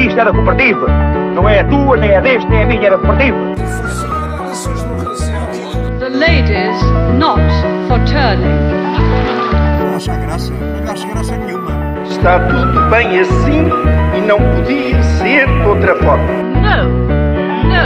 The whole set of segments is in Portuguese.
Isto da cooperativa. Não é a tua, nem é deste, nem é a minha, da cooperativa. The ladies not for turning. Não acha graça? Não acha graça nenhuma. Está tudo bem assim e não podia ser de outra forma. No, no,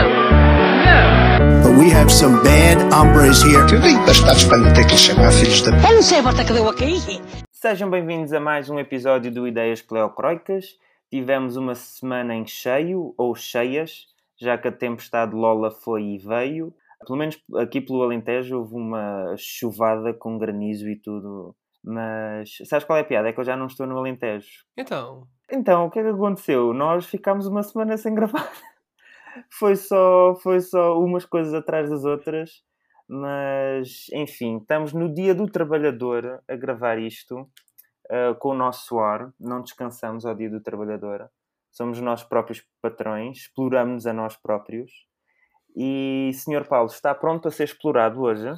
no. But we have some bad hombres here. Eu nem bastados para lhe ter que chamar filhos da p. Eu não sei a volta que deu aqui. Sejam bem-vindos a mais um episódio do Ideias Pleocroicas. Tivemos uma semana em cheio, ou cheias, já que a tempestade Lola foi e veio. Pelo menos aqui pelo Alentejo houve uma chuvada com granizo e tudo. Mas sabes qual é a piada? É que eu já não estou no Alentejo. Então, Então, o que é que aconteceu? Nós ficámos uma semana sem gravar. Foi só, foi só umas coisas atrás das outras. Mas, enfim, estamos no dia do trabalhador a gravar isto ah, com o nosso suor. Não descansamos ao dia do trabalhador. Somos nós próprios patrões, exploramos a nós próprios. E, Sr. Paulo, está pronto a ser explorado hoje?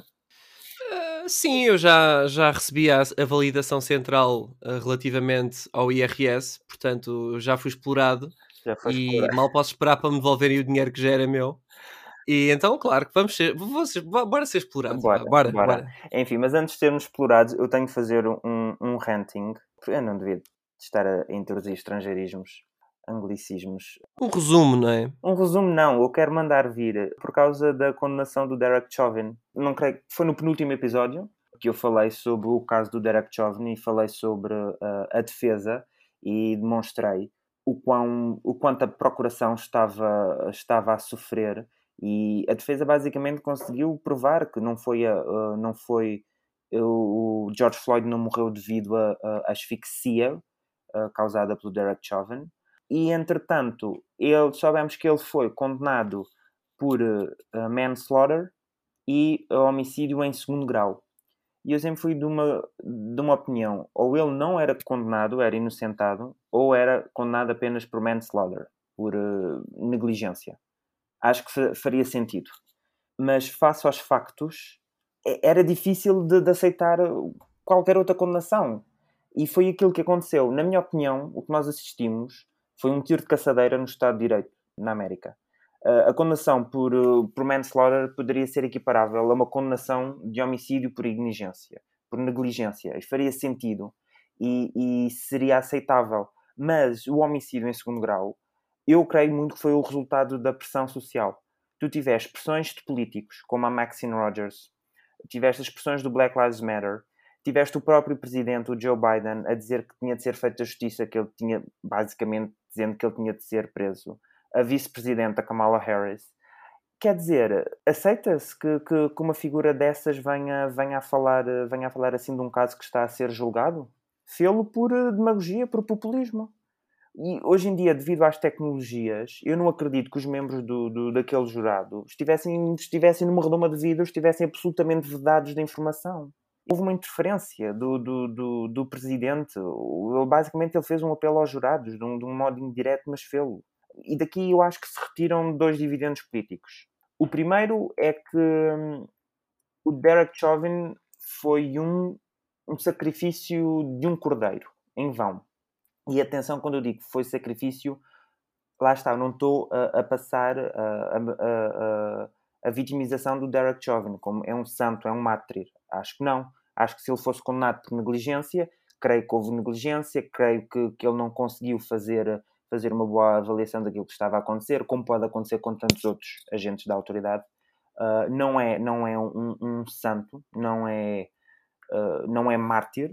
ah, sim, eu já, já recebi a, a validação central ah, relativamente ao IRS, portanto já fui explorado Já e explorado. mal posso esperar para me devolverem o dinheiro que já era meu. E então, claro que vamos ser, vocês, bo- bora ser explorados. Bora, bora, bora. bora. Enfim, mas antes de sermos explorados, eu tenho que fazer um, um ranting. Eu não devia estar a introduzir estrangeirismos, anglicismos. Um resumo, não é? Um resumo, não. Eu quero mandar vir por causa da condenação do Derek Chauvin. Não creio foi no penúltimo episódio que eu falei sobre o caso do Derek Chauvin e falei sobre uh, a defesa e demonstrei o, quão, o quanto a procuração estava, estava a sofrer e a defesa basicamente conseguiu provar que não foi, a, uh, não foi o George Floyd não morreu devido a asfixia uh, causada pelo Derek Chauvin. E entretanto ele, sabemos que ele foi condenado por uh, manslaughter e homicídio em segundo grau. E eu sempre fui de uma, de uma opinião ou ele não era condenado, era inocentado ou era condenado apenas por manslaughter por negligência acho que fa- faria sentido mas face aos factos e- era difícil de, de aceitar qualquer outra condenação e foi aquilo que aconteceu na minha opinião, o que nós assistimos foi um tiro de caçadeira no Estado de Direito, na América. Uh, a condenação por, uh, por manslaughter poderia ser equiparável a uma condenação de homicídio por negligência, por negligência, e faria sentido e, e seria aceitável. Mas o homicídio em segundo grau, eu creio muito que foi o resultado da pressão social. Tu tiveste pressões de políticos, como a Maxine Rogers, tiveste as pressões do Black Lives Matter, tiveste o próprio presidente, o Joe Biden, a dizer que tinha de ser feita justiça, que ele tinha, basicamente, dizendo que ele tinha de ser preso. A vice-presidenta Kamala Harris. Quer dizer, aceita-se que, que, que uma figura dessas venha, venha, a falar, venha a falar assim de um caso que está a ser julgado? Fê-lo por eh, demagogia, por populismo. E hoje em dia, devido às tecnologias, eu não acredito que os membros do, do, daquele jurado estivessem, estivessem numa redoma de vidro, estivessem absolutamente vedados de informação houve uma interferência do, do, do, do presidente. Ele, basicamente, ele fez um apelo aos jurados, de um, de um modo indireto, mas fê-lo. E daqui eu acho que se retiram dois dividendos políticos. O primeiro é que hum, o Derek Chauvin foi um, um sacrifício de um cordeiro, em vão. E atenção, quando eu digo foi sacrifício, lá está, não estou a, a passar a, a, a, a vitimização do Derek Chauvin, como é um santo, é um mártir. Acho que não. Acho que se ele fosse condenado por negligência, creio que houve negligência, creio que, que ele não conseguiu fazer, fazer uma boa avaliação daquilo que estava a acontecer, como pode acontecer com tantos outros agentes da autoridade. Uh, não é, não é um, um santo, não é, uh, não é mártir,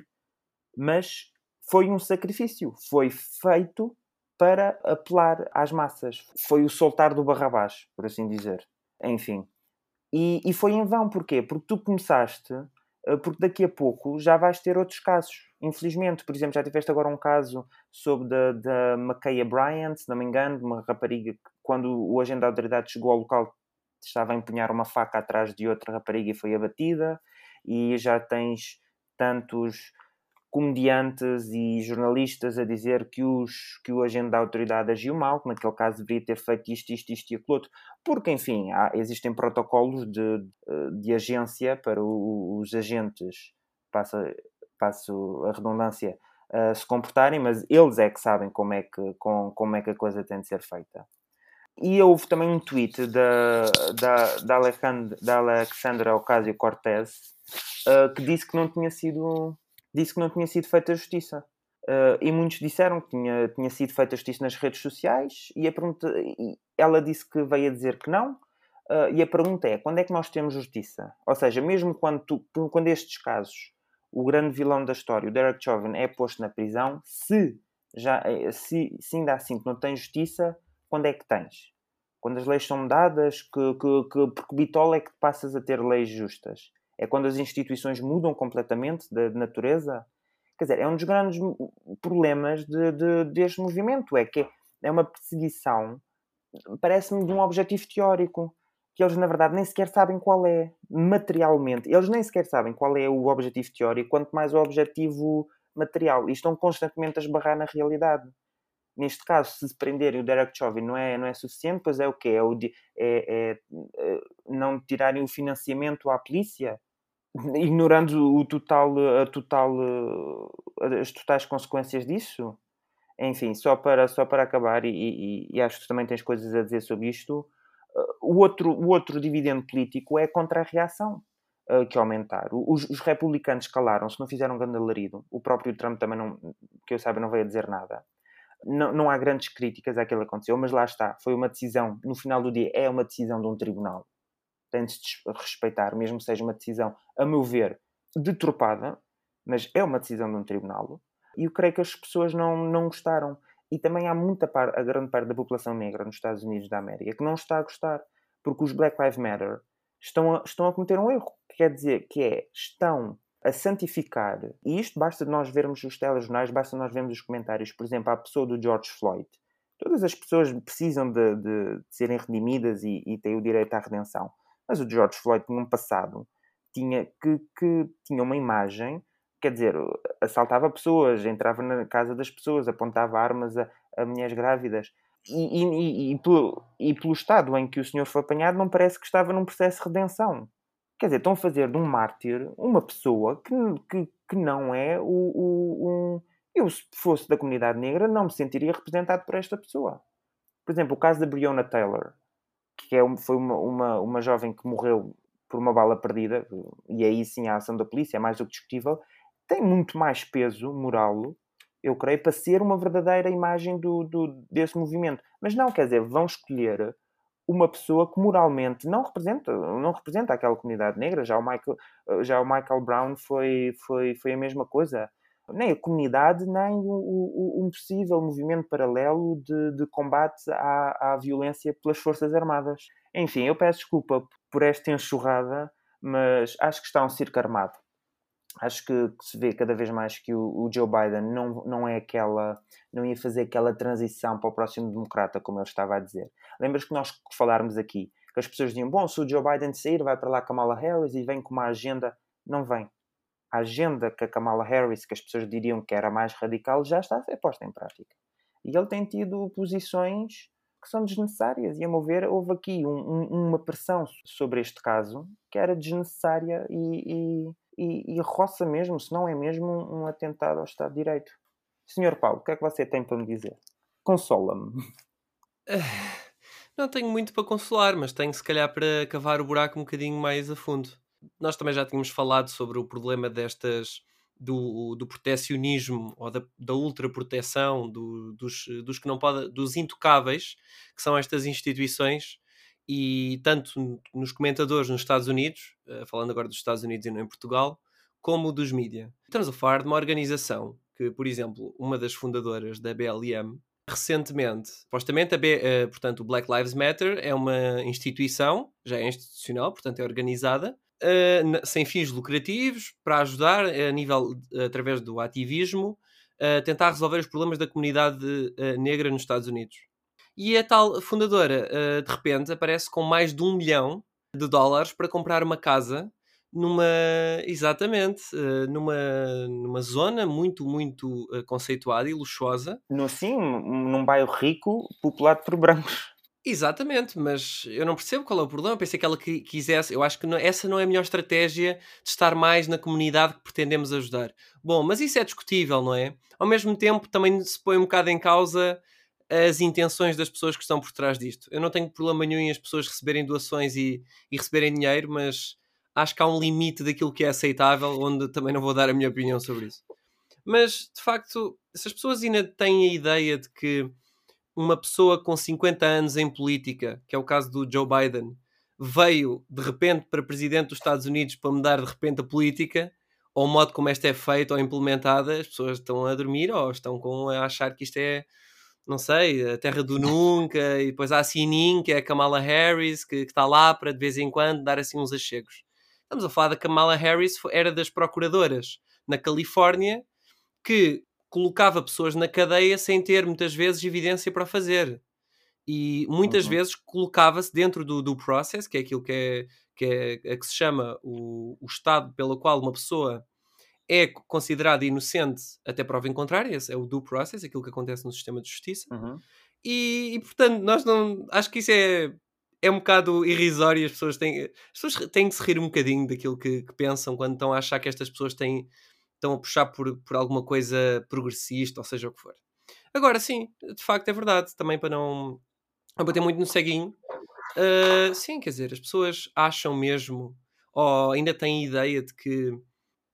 mas foi um sacrifício. Foi feito para apelar às massas. Foi o soltar do Barrabás, por assim dizer. Enfim. E, e foi em vão, porquê? Porque tu começaste, uh, porque daqui a pouco já vais ter outros casos. Infelizmente, por exemplo, já tiveste agora um caso sobre da, da Macaia Bryant, se não me engano, de uma rapariga que, quando o agente da autoridade chegou ao local, estava a empunhar uma faca atrás de outra rapariga e foi abatida. E já tens tantos comediantes e jornalistas a dizer que, os, que o agente da autoridade agiu mal, que naquele caso deveria ter feito isto, isto, isto e aquilo outro. Porque, enfim, há, existem protocolos de, de agência para o, os agentes, passo, passo a redundância, uh, se comportarem, mas eles é que sabem como é que, com, como é que a coisa tem de ser feita. E houve também um tweet da, da, da, Alejandra, da Alexandra Ocasio-Cortez uh, que disse que não tinha sido disse que não tinha sido feita justiça. Uh, e muitos disseram que tinha, tinha sido feita justiça nas redes sociais e, a pergunta, e ela disse que veio a dizer que não. Uh, e a pergunta é: quando é que nós temos justiça? Ou seja, mesmo quando, tu, quando estes casos, o grande vilão da história, o Derek Chauvin, é posto na prisão, se, já, se, se ainda assim não tens justiça, quando é que tens? Quando as leis são mudadas, que, que, que, porque bitola é que passas a ter leis justas? É quando as instituições mudam completamente de, de natureza? Quer dizer, é um dos grandes problemas de, de, deste movimento, é que é uma perseguição, parece-me, de um objetivo teórico, que eles na verdade nem sequer sabem qual é, materialmente. Eles nem sequer sabem qual é o objetivo teórico, quanto mais o objetivo material. E estão constantemente a esbarrar na realidade neste caso, se prenderem o Derek Chauvin não é, não é suficiente, pois é o quê? É, o, é, é, é não tirarem o financiamento à polícia, ignorando o total, a total, as totais consequências disso? Enfim, só para, só para acabar, e, e, e acho que também tens coisas a dizer sobre isto, o outro, o outro dividendo político é contra a reação uh, que aumentar. Os, os republicanos calaram-se, não fizeram grande alarido. O próprio Trump também, não, que eu saiba, não veio a dizer nada não, não há grandes críticas àquilo que aconteceu, mas lá está, foi uma decisão, no final do dia, é uma decisão de um tribunal. Tem-se de respeitar, mesmo que seja uma decisão, a meu ver, deturpada, mas é uma decisão de um tribunal. E eu creio que as pessoas não, não gostaram. E também há muita parte, a grande parte da população negra nos Estados Unidos da América que não está a gostar, porque os Black Lives Matter estão a, estão a cometer um erro. Quer dizer, que é, estão a santificar, e isto basta nós vermos os telejornais, basta nós vermos os comentários, por exemplo, à pessoa do George Floyd. Todas as pessoas precisam de, de, de serem redimidas e, e têm o direito à redenção. Mas o George Floyd tinha um passado, tinha, que, que tinha uma imagem, quer dizer, assaltava pessoas, entrava na casa das pessoas, apontava armas a, a mulheres grávidas. E, e, e, pelo, e pelo estado em que o senhor foi apanhado, não parece que estava num processo de redenção. Quer dizer, estão a fazer de um mártir uma pessoa que, que, que não é o, o. Eu, se fosse da comunidade negra, não me sentiria representado por esta pessoa. Por exemplo, o caso da Breonna Taylor, que é, foi uma, uma, uma jovem que morreu por uma bala perdida, e aí sim a ação da polícia é mais do que discutível, tem muito mais peso moral, eu creio, para ser uma verdadeira imagem do, do, desse movimento. Mas não, quer dizer, vão escolher uma pessoa que moralmente não representa, não representa aquela comunidade negra. Já o Michael, já o Michael Brown foi, foi, foi a mesma coisa. Nem a comunidade, nem o, um possível movimento paralelo de, de combate à, à violência pelas Forças Armadas. Enfim, eu peço desculpa por esta enxurrada, mas acho que está um circo armado acho que, que, se vê cada vez mais que o, o, Joe Biden não, não é aquela, não ia fazer aquela transição para o próximo democrata, como ele estava a dizer. Lembras que nós falarmos aqui, que as pessoas diziam, bom, se o Joe Biden sair, vai para lá Kamala Harris e vem com uma agenda, não vem. A agenda que a Kamala Harris, que as pessoas diriam que era mais radical, já está a ser posta em prática. E ele tem tido posições que são desnecessárias. E, a meu ver, houve aqui um, um, uma pressão sobre este caso que era desnecessária e, e e, e roça mesmo, se não é mesmo um, atentado ao Estado de Direito. Senhor Paulo, o que é que você tem para me dizer? Consola-me. Não tenho muito para consolar, mas tenho se calhar para cavar o buraco um bocadinho mais a fundo. Nós também já tínhamos falado sobre o problema destas do, do protecionismo ou da, da ultraproteção do, dos, dos que não podem, dos intocáveis, que são estas instituições e tanto nos comentadores nos Estados Unidos, uh, falando agora dos Estados Unidos e não em Portugal, como dos mídia. Estamos a falar de uma organização que, por exemplo, uma das fundadoras da BLM, recentemente, supostamente, a B, uh, portanto, o Black Lives Matter é uma instituição, já é institucional, portanto é organizada, uh, sem fins lucrativos, para ajudar a nível, através do ativismo, a tentar resolver os problemas da comunidade negra nos Estados Unidos. E a tal fundadora, uh, de repente, aparece com mais de um milhão de dólares para comprar uma casa numa, exatamente, uh, numa, numa zona muito, muito uh, conceituada e luxuosa. No, sim, num bairro rico, populado por brancos. Exatamente, mas eu não percebo qual é o problema. Pensei que ela qui- quisesse. Eu acho que não- essa não é a melhor estratégia de estar mais na comunidade que pretendemos ajudar. Bom, mas isso é discutível, não é? Ao mesmo tempo, também se põe um bocado em causa as intenções das pessoas que estão por trás disto. Eu não tenho problema nenhum em as pessoas receberem doações e, e receberem dinheiro, mas acho que há um limite daquilo que é aceitável, onde também não vou dar a minha opinião sobre isso. Mas, de facto, se as pessoas ainda têm a ideia de que uma pessoa com 50 anos em política, que é o caso do Joe Biden, veio de repente para presidente dos Estados Unidos para mudar de repente a política, ou o modo como esta é feita ou implementada, as pessoas estão a dormir ou estão com a achar que isto é, não sei, a terra do nunca, e depois há a Sinin, que é a Kamala Harris, que, que está lá para de vez em quando dar assim uns achegos. Estamos a falar da Kamala Harris, era das procuradoras na Califórnia, que colocava pessoas na cadeia sem ter muitas vezes evidência para fazer. E muitas Uhum. vezes colocava-se dentro do, do process, que é aquilo que, é, que, é, é que se chama o, o estado pelo qual uma pessoa é considerada inocente até prova em contrário, esse é o due process, aquilo que acontece no sistema de justiça. Uhum. E, e, portanto, nós não. Acho que isso é, é um bocado irrisório as pessoas têm. As pessoas têm de se rir um bocadinho daquilo que, que pensam quando estão a achar que estas pessoas têm, estão a puxar por, por alguma coisa progressista, ou seja o que for. Agora, sim, de facto é verdade, também para não não bater muito no ceguinho. ah, sim, quer dizer, as pessoas acham mesmo, ou ainda têm ideia de que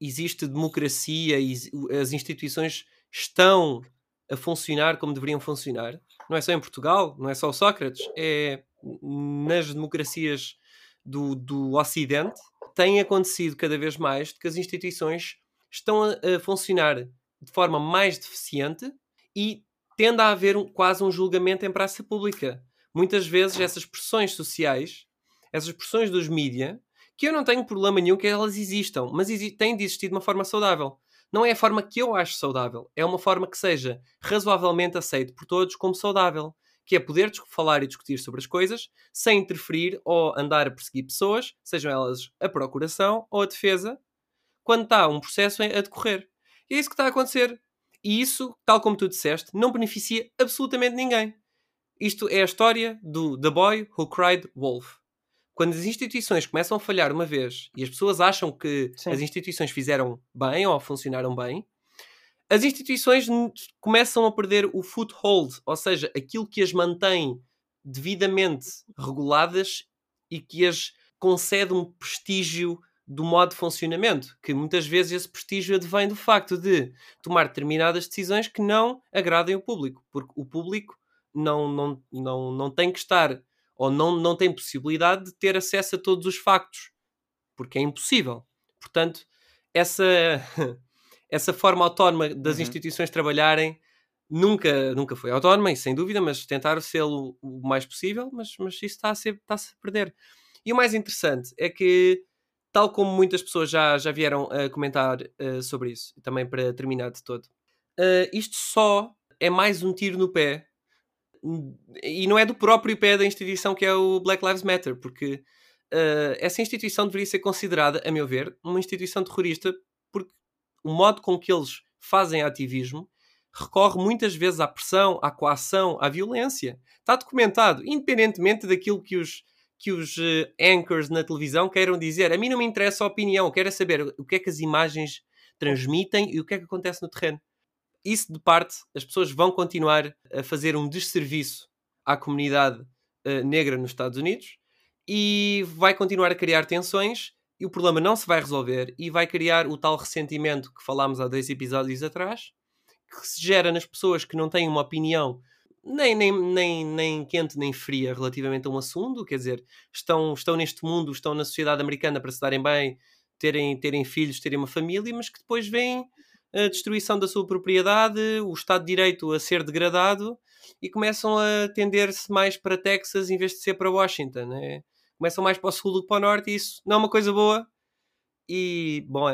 existe democracia e as instituições estão a funcionar como deveriam funcionar. Não é só em Portugal, não é só o Sócrates, é nas democracias do, do Ocidente. Tem acontecido cada vez mais que as instituições estão a, a funcionar de forma mais deficiente e tende a haver um- quase um julgamento em praça pública. Muitas vezes essas pressões sociais, essas pressões dos mídia, que eu não tenho problema nenhum que elas existam, mas têm de existir de uma forma saudável. Não é a forma que eu acho saudável, é uma forma que seja razoavelmente aceita por todos como saudável, que é poder falar e discutir sobre as coisas sem interferir ou andar a perseguir pessoas, sejam elas a procuração ou a defesa, quando está um processo a decorrer. E é isso que está a acontecer. E isso, tal como tu disseste, não beneficia absolutamente ninguém. Isto é a história do The Boy Who Cried Wolf. Quando as instituições começam a falhar uma vez e as pessoas acham que Sim. as instituições fizeram bem ou funcionaram bem, as instituições começam a perder o foothold, ou seja, aquilo que as mantém devidamente reguladas e que as concede um prestígio do modo de funcionamento, que muitas vezes esse prestígio advém do facto de tomar determinadas decisões que não agradem o público, porque o público não, não, não, não tem que estar ou não, não tem possibilidade de ter acesso a todos os factos, porque é impossível. Portanto, essa, essa forma autónoma das Uhum. instituições trabalharem nunca, nunca foi autónoma, e sem dúvida, mas tentaram ser o, o mais possível, mas, mas isso está a, ser, está-se a perder. E o mais interessante é que, tal como muitas pessoas já, já vieram a comentar eh, sobre isso, também para terminar de todo, eh, isto só é mais um tiro no pé e não é do próprio pé da instituição que é o Black Lives Matter, porque uh, essa instituição deveria ser considerada, a meu ver, uma instituição terrorista, porque o modo com que eles fazem ativismo recorre muitas vezes à pressão, à coação, à violência. Está documentado, independentemente daquilo que os, que os uh, anchors na televisão queiram dizer. A mim não me interessa a opinião, eu quero é saber o que é que as imagens transmitem e o que é que acontece no terreno isso de parte, as pessoas vão continuar a fazer um desserviço à comunidade uh, negra nos Estados Unidos e vai continuar a criar tensões e o problema não se vai resolver e vai criar o tal ressentimento que falámos há dois episódios atrás, que se gera nas pessoas que não têm uma opinião nem, nem, nem, nem quente nem fria relativamente a um assunto, quer dizer, estão, estão neste mundo, estão na sociedade americana para se darem bem, terem, terem filhos, terem uma família, mas que depois vêm a destruição da sua propriedade, o Estado de Direito a ser degradado e começam a tender-se mais para Texas em vez de ser para Washington. Né? Começam mais para o sul do que para o norte e isso não é uma coisa boa. E, bom,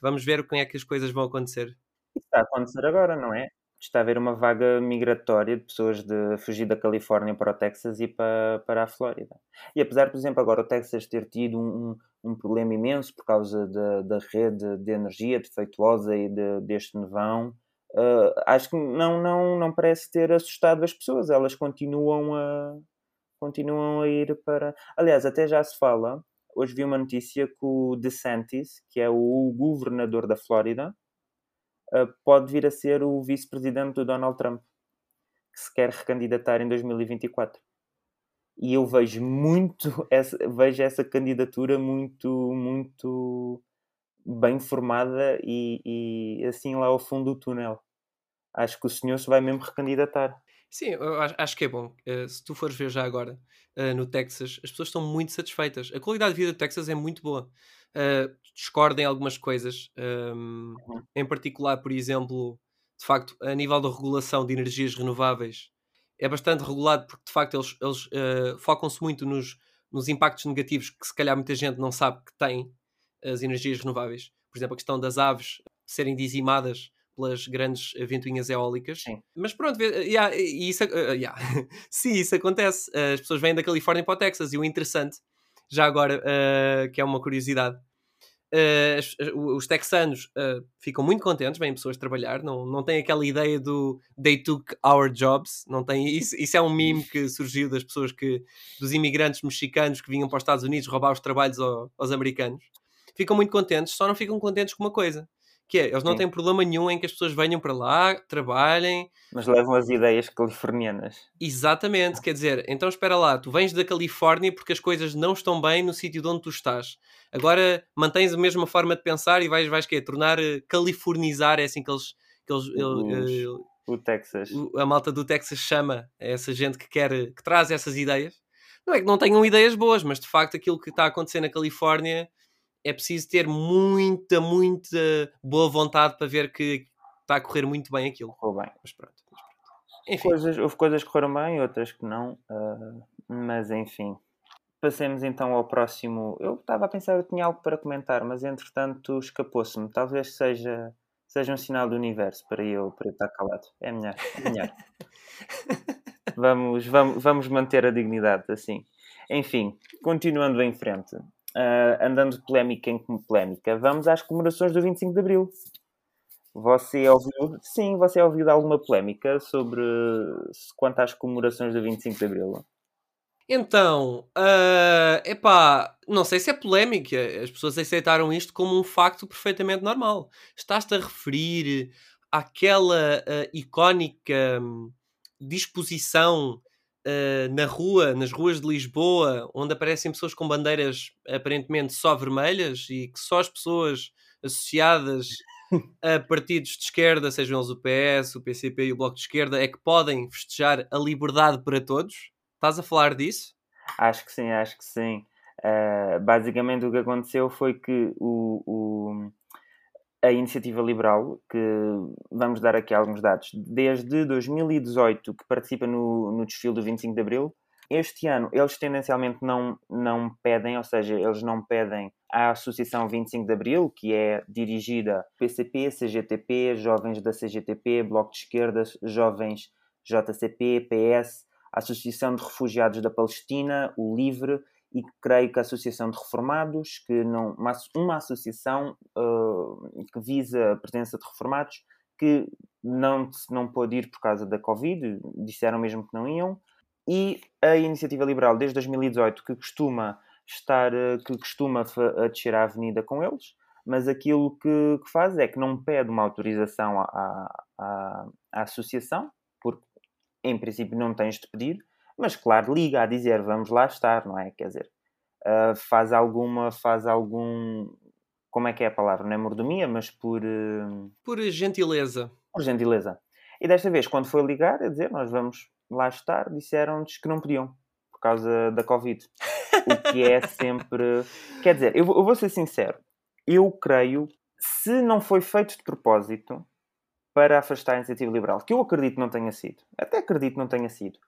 vamos ver como é que as coisas vão acontecer. Isso está a acontecer agora, não é? Está a haver uma vaga migratória de pessoas de fugir da Califórnia para o Texas e para, para a Flórida. E apesar, por exemplo, agora o Texas ter tido um, um problema imenso por causa da, da rede de energia defeituosa e de, deste nevão, uh, acho que não, não, não parece ter assustado as pessoas. Elas continuam a, continuam a ir para. Aliás, até já se fala. Hoje vi uma notícia que o DeSantis, que é o governador da Flórida, pode vir a ser o vice-presidente do Donald Trump, que se quer recandidatar em 2024. E eu vejo muito essa, vejo essa candidatura muito, muito bem formada e, e assim lá ao fundo do túnel. Acho que o senhor se vai mesmo recandidatar. Sim, acho que é bom. Uh, se tu fores ver já agora uh, no Texas, as pessoas estão muito satisfeitas. A qualidade de vida do Texas é muito boa. Uh, discordem algumas coisas, um, uhum. em particular, por exemplo, de facto, a nível da regulação de energias renováveis, é bastante regulado porque de facto eles, eles uh, focam-se muito nos, nos impactos negativos que se calhar muita gente não sabe que têm as energias renováveis. Por exemplo, a questão das aves serem dizimadas pelas grandes ventoinhas eólicas. Sim. Mas pronto, yeah, isso, yeah. sim, isso acontece. As pessoas vêm da Califórnia para o Texas e o interessante, já agora, uh, que é uma curiosidade, uh, os texanos uh, ficam muito contentes, vêm pessoas trabalhar, não, não têm aquela ideia do they took our jobs, não tem isso, isso é um meme que surgiu das pessoas que, dos imigrantes mexicanos que vinham para os Estados Unidos roubar os trabalhos ao, aos americanos. Ficam muito contentes, só não ficam contentes com uma coisa, que é, eles não Sim. têm problema nenhum em que as pessoas venham para lá, trabalhem. Mas levam as ideias californianas. Exatamente, quer dizer, então espera lá, tu vens da Califórnia porque as coisas não estão bem no sítio de onde tu estás. Agora mantens a mesma forma de pensar e vais, vais quê? Tornar, uh, californizar, é assim que eles... Que eles Os, uh, o Texas. A malta do Texas chama essa gente que quer, que traz essas ideias. Não é que não tenham ideias boas, mas de facto aquilo que está a acontecer na Califórnia é preciso ter muita, muita boa vontade para ver que está a correr muito bem aquilo. Correu bem. Mas pronto. Mas pronto. Enfim. Coisas, houve coisas que correram bem, outras que não. Uh, mas enfim. Passemos então ao próximo. Eu estava a pensar, eu tinha algo para comentar, mas entretanto escapou-se-me. Talvez seja, seja um sinal do universo para eu, para eu estar calado. É melhor. É melhor. vamos, vamos, vamos manter a dignidade assim. Enfim, continuando em frente uh, andando de polémica em polémica, vamos às comemorações do 25 de Abril. Você ouviu, sim, você ouviu de alguma polémica sobre quanto às comemorações do 25 de Abril? Então, uh, epá, não sei se é polémica, as pessoas aceitaram isto como um facto perfeitamente normal. Estás-te a referir àquela uh, icónica hum, disposição uh, na rua, nas ruas de Lisboa, onde aparecem pessoas com bandeiras aparentemente só vermelhas e que só as pessoas associadas a partidos de esquerda, sejam eles o PS, o PCP e o Bloco de Esquerda, é que podem festejar a liberdade para todos? Estás a falar disso? Acho que sim, acho que sim. Uh, basicamente o que aconteceu foi que o, o, a iniciativa liberal, que vamos dar aqui alguns dados, desde 2018 que participa no, no desfile do 25 de Abril, este ano eles tendencialmente não, não pedem, ou seja, eles não pedem à Associação 25 de Abril, que é dirigida PCP, CGTP, Jovens da CGTP, Bloco de Esquerda, Jovens JCP, PS, Associação de Refugiados da Palestina, o LIVRE e creio que a Associação de Reformados, que não, uma, uma associação uh, que visa a presença de reformados, que não, não pôde ir por causa da Covid, disseram mesmo que não iam, e a Iniciativa Liberal, desde 2018, que costuma estar, uh, que costuma a descer a avenida com eles, mas aquilo que, que faz é que não pede uma autorização à, à, à associação, porque em princípio não tens de pedir, mas claro, liga a dizer vamos lá estar, não é? Quer dizer, uh, faz alguma, faz algum, como é que é a palavra? Não é mordomia, mas por... Uh... Por gentileza. Por gentileza. E desta vez, quando foi ligar, a dizer nós vamos lá estar, disseram-nos que não podiam, por causa da Covid. o que é sempre... Quer dizer, eu, eu vou ser sincero, eu creio, se não foi feito de propósito, para afastar a iniciativa liberal, que eu acredito não tenha sido, até acredito não tenha sido,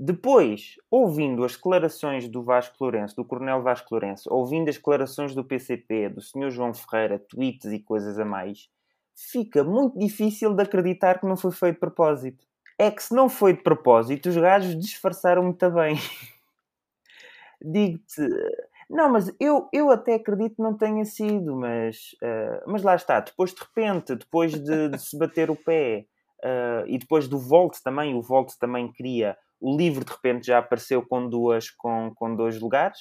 depois, ouvindo as declarações do Vasco Lourenço, do Coronel Vasco Lourenço, ouvindo as declarações do PCP, do Sr. João Ferreira, tweets e coisas a mais, fica muito difícil de acreditar que não foi feito de propósito. É que se não foi de propósito, os gajos disfarçaram muito bem. Digo-te, não, mas eu, eu até acredito que não tenha sido, mas, uh, mas lá está, depois de repente, depois de, de se bater o pé, Uh, e depois do Volt também, o Volt também queria. O livro de repente já apareceu com duas com, com dois lugares.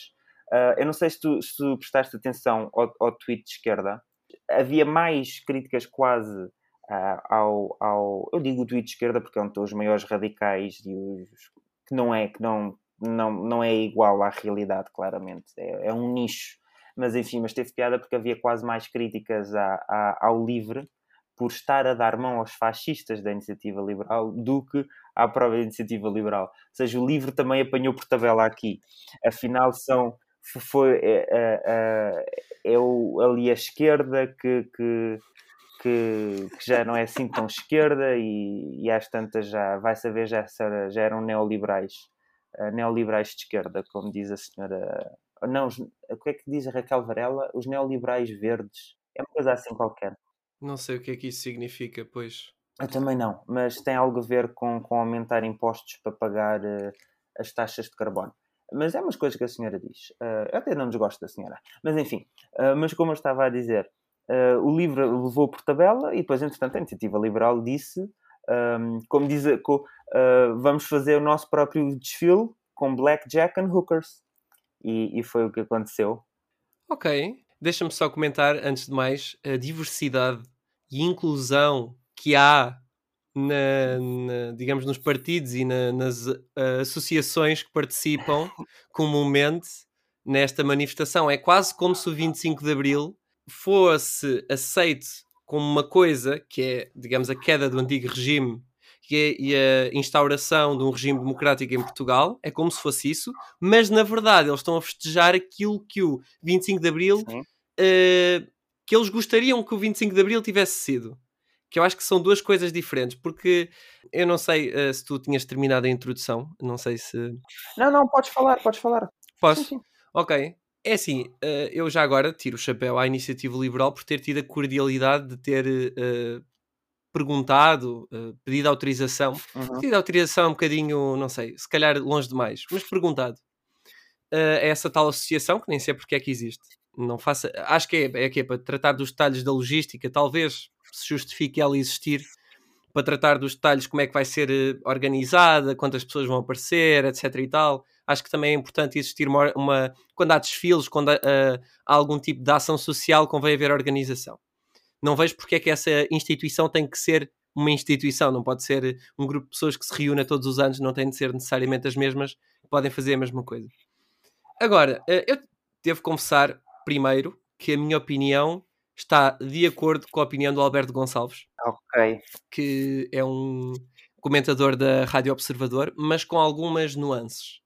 Uh, eu não sei se tu, se tu prestaste atenção ao, ao tweet de esquerda. Havia mais críticas quase uh, ao, ao. Eu digo o tweet de esquerda porque é um dos maiores radicais e os que não é, que não, não, não é igual à realidade, claramente. É, é um nicho. Mas enfim, mas teve piada porque havia quase mais críticas à, ao livre por estar a dar mão aos fascistas da iniciativa liberal do que à própria iniciativa liberal. Ou seja, o livro também apanhou por tabela aqui. Afinal, são foi é, é, é, é o, ali a esquerda que, que, que, que, já não é assim tão esquerda e, e às tantas já vai saber já, já eram neoliberais uh, neoliberais de esquerda como diz a senhora não, o que é que diz a Raquel Varela? Os neoliberais verdes é uma coisa assim qualquer não sei o que é que isso significa, pois. Eu também não, mas tem algo a ver com, com aumentar impostos para pagar uh, as taxas de carbono. Mas é umas coisas que a senhora diz. Uh, eu até não desgosto da senhora. Mas enfim, uh, mas como eu estava a dizer, o livro levou por tabela e depois, entretanto, a iniciativa liberal disse, um, ehm, como diz, vamos fazer o nosso próprio desfile com blackjack and hookers. E, e foi o que aconteceu. Ok, Deixa-me só comentar, antes de mais, a diversidade e inclusão que há, na, na, digamos, nos partidos e na, nas uh, associações que participam comumente nesta manifestação. É quase como se o 25 de Abril fosse aceito como uma coisa que é, digamos, a queda do antigo regime e a instauração de um regime democrático em Portugal, é como se fosse isso, mas na verdade eles estão a festejar aquilo que o 25 de Abril uh, que eles gostariam que o 25 de Abril tivesse sido. Que eu acho que são duas coisas diferentes, porque eu não sei uh, se tu tinhas terminado a introdução, não sei se. Não, não, podes falar, podes falar. Posso? Sim, sim. Ok. É assim, uh, eu já agora tiro o chapéu à iniciativa liberal por ter tido a cordialidade de ter perguntado, uh, pedido autorização. Uhum. Pedido autorização um bocadinho, não sei, se calhar longe demais, mas perguntado uh, a essa tal associação, que nem sei porque é que existe. Não faça, acho que é, é, que é para tratar dos detalhes da logística, talvez se justifique ela existir para tratar dos detalhes, como é que vai ser uh, organizada, quantas pessoas vão aparecer, etc. e tal. Acho que também é importante existir uma. uma quando há desfiles, quando há, uh, há algum tipo de ação social, convém haver organização não vejo porque é que essa instituição tem que ser uma instituição, não pode ser um grupo de pessoas que se reúne todos os anos, não tem de ser necessariamente as mesmas, podem fazer a mesma coisa. Agora, eh, eu devo confessar, primeiro, que a minha opinião está de acordo com a opinião do Alberto Gonçalves. Ok. Que é um comentador da Rádio Observador, mas com algumas nuances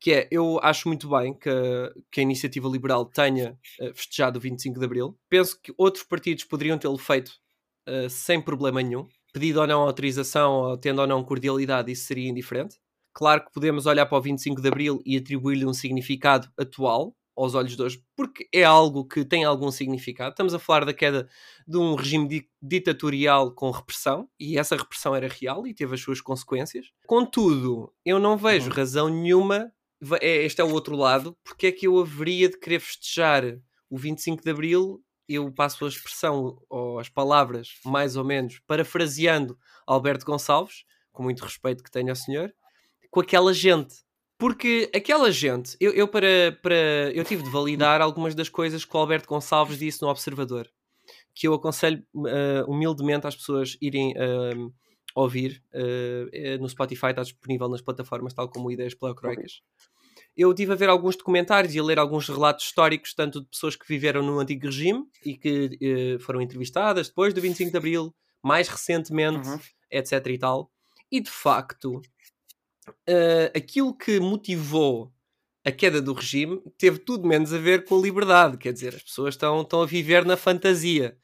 que é, eu acho muito bem que, que a iniciativa liberal tenha uh, festejado o 25 de Abril. Penso que outros partidos poderiam tê-lo feito uh, sem problema nenhum. Pedido ou não autorização, ou tendo ou não cordialidade, isso seria indiferente. Claro que podemos olhar para o 25 de Abril e atribuir-lhe um significado atual, aos olhos de hoje, porque é algo que tem algum significado. Estamos a falar da queda de um regime di ditatorial com repressão, e essa repressão era real e teve as suas consequências. Contudo, eu não vejo uhum. razão nenhuma este é o outro lado, porque é que eu haveria de querer festejar o 25 de Abril? Eu passo a expressão ou as palavras, mais ou menos, parafraseando Alberto Gonçalves, com muito respeito que tenho ao senhor, com aquela gente. Porque aquela gente, eu, eu para, para eu tive de validar algumas das coisas que o Alberto Gonçalves disse no Observador, que eu aconselho uh, humildemente às pessoas irem uh, ouvir uh, no Spotify, está disponível nas plataformas, tal como Ideias Pleocroicas. Eu tive a ver alguns documentários e a ler alguns relatos históricos, tanto de pessoas que viveram no antigo regime e que uh, foram entrevistadas depois do 25 de Abril, mais recentemente, uhum. etc. e tal. E de facto, uh, aquilo que motivou a queda do regime teve tudo menos a ver com a liberdade. Quer dizer, as pessoas estão, estão a viver na fantasia.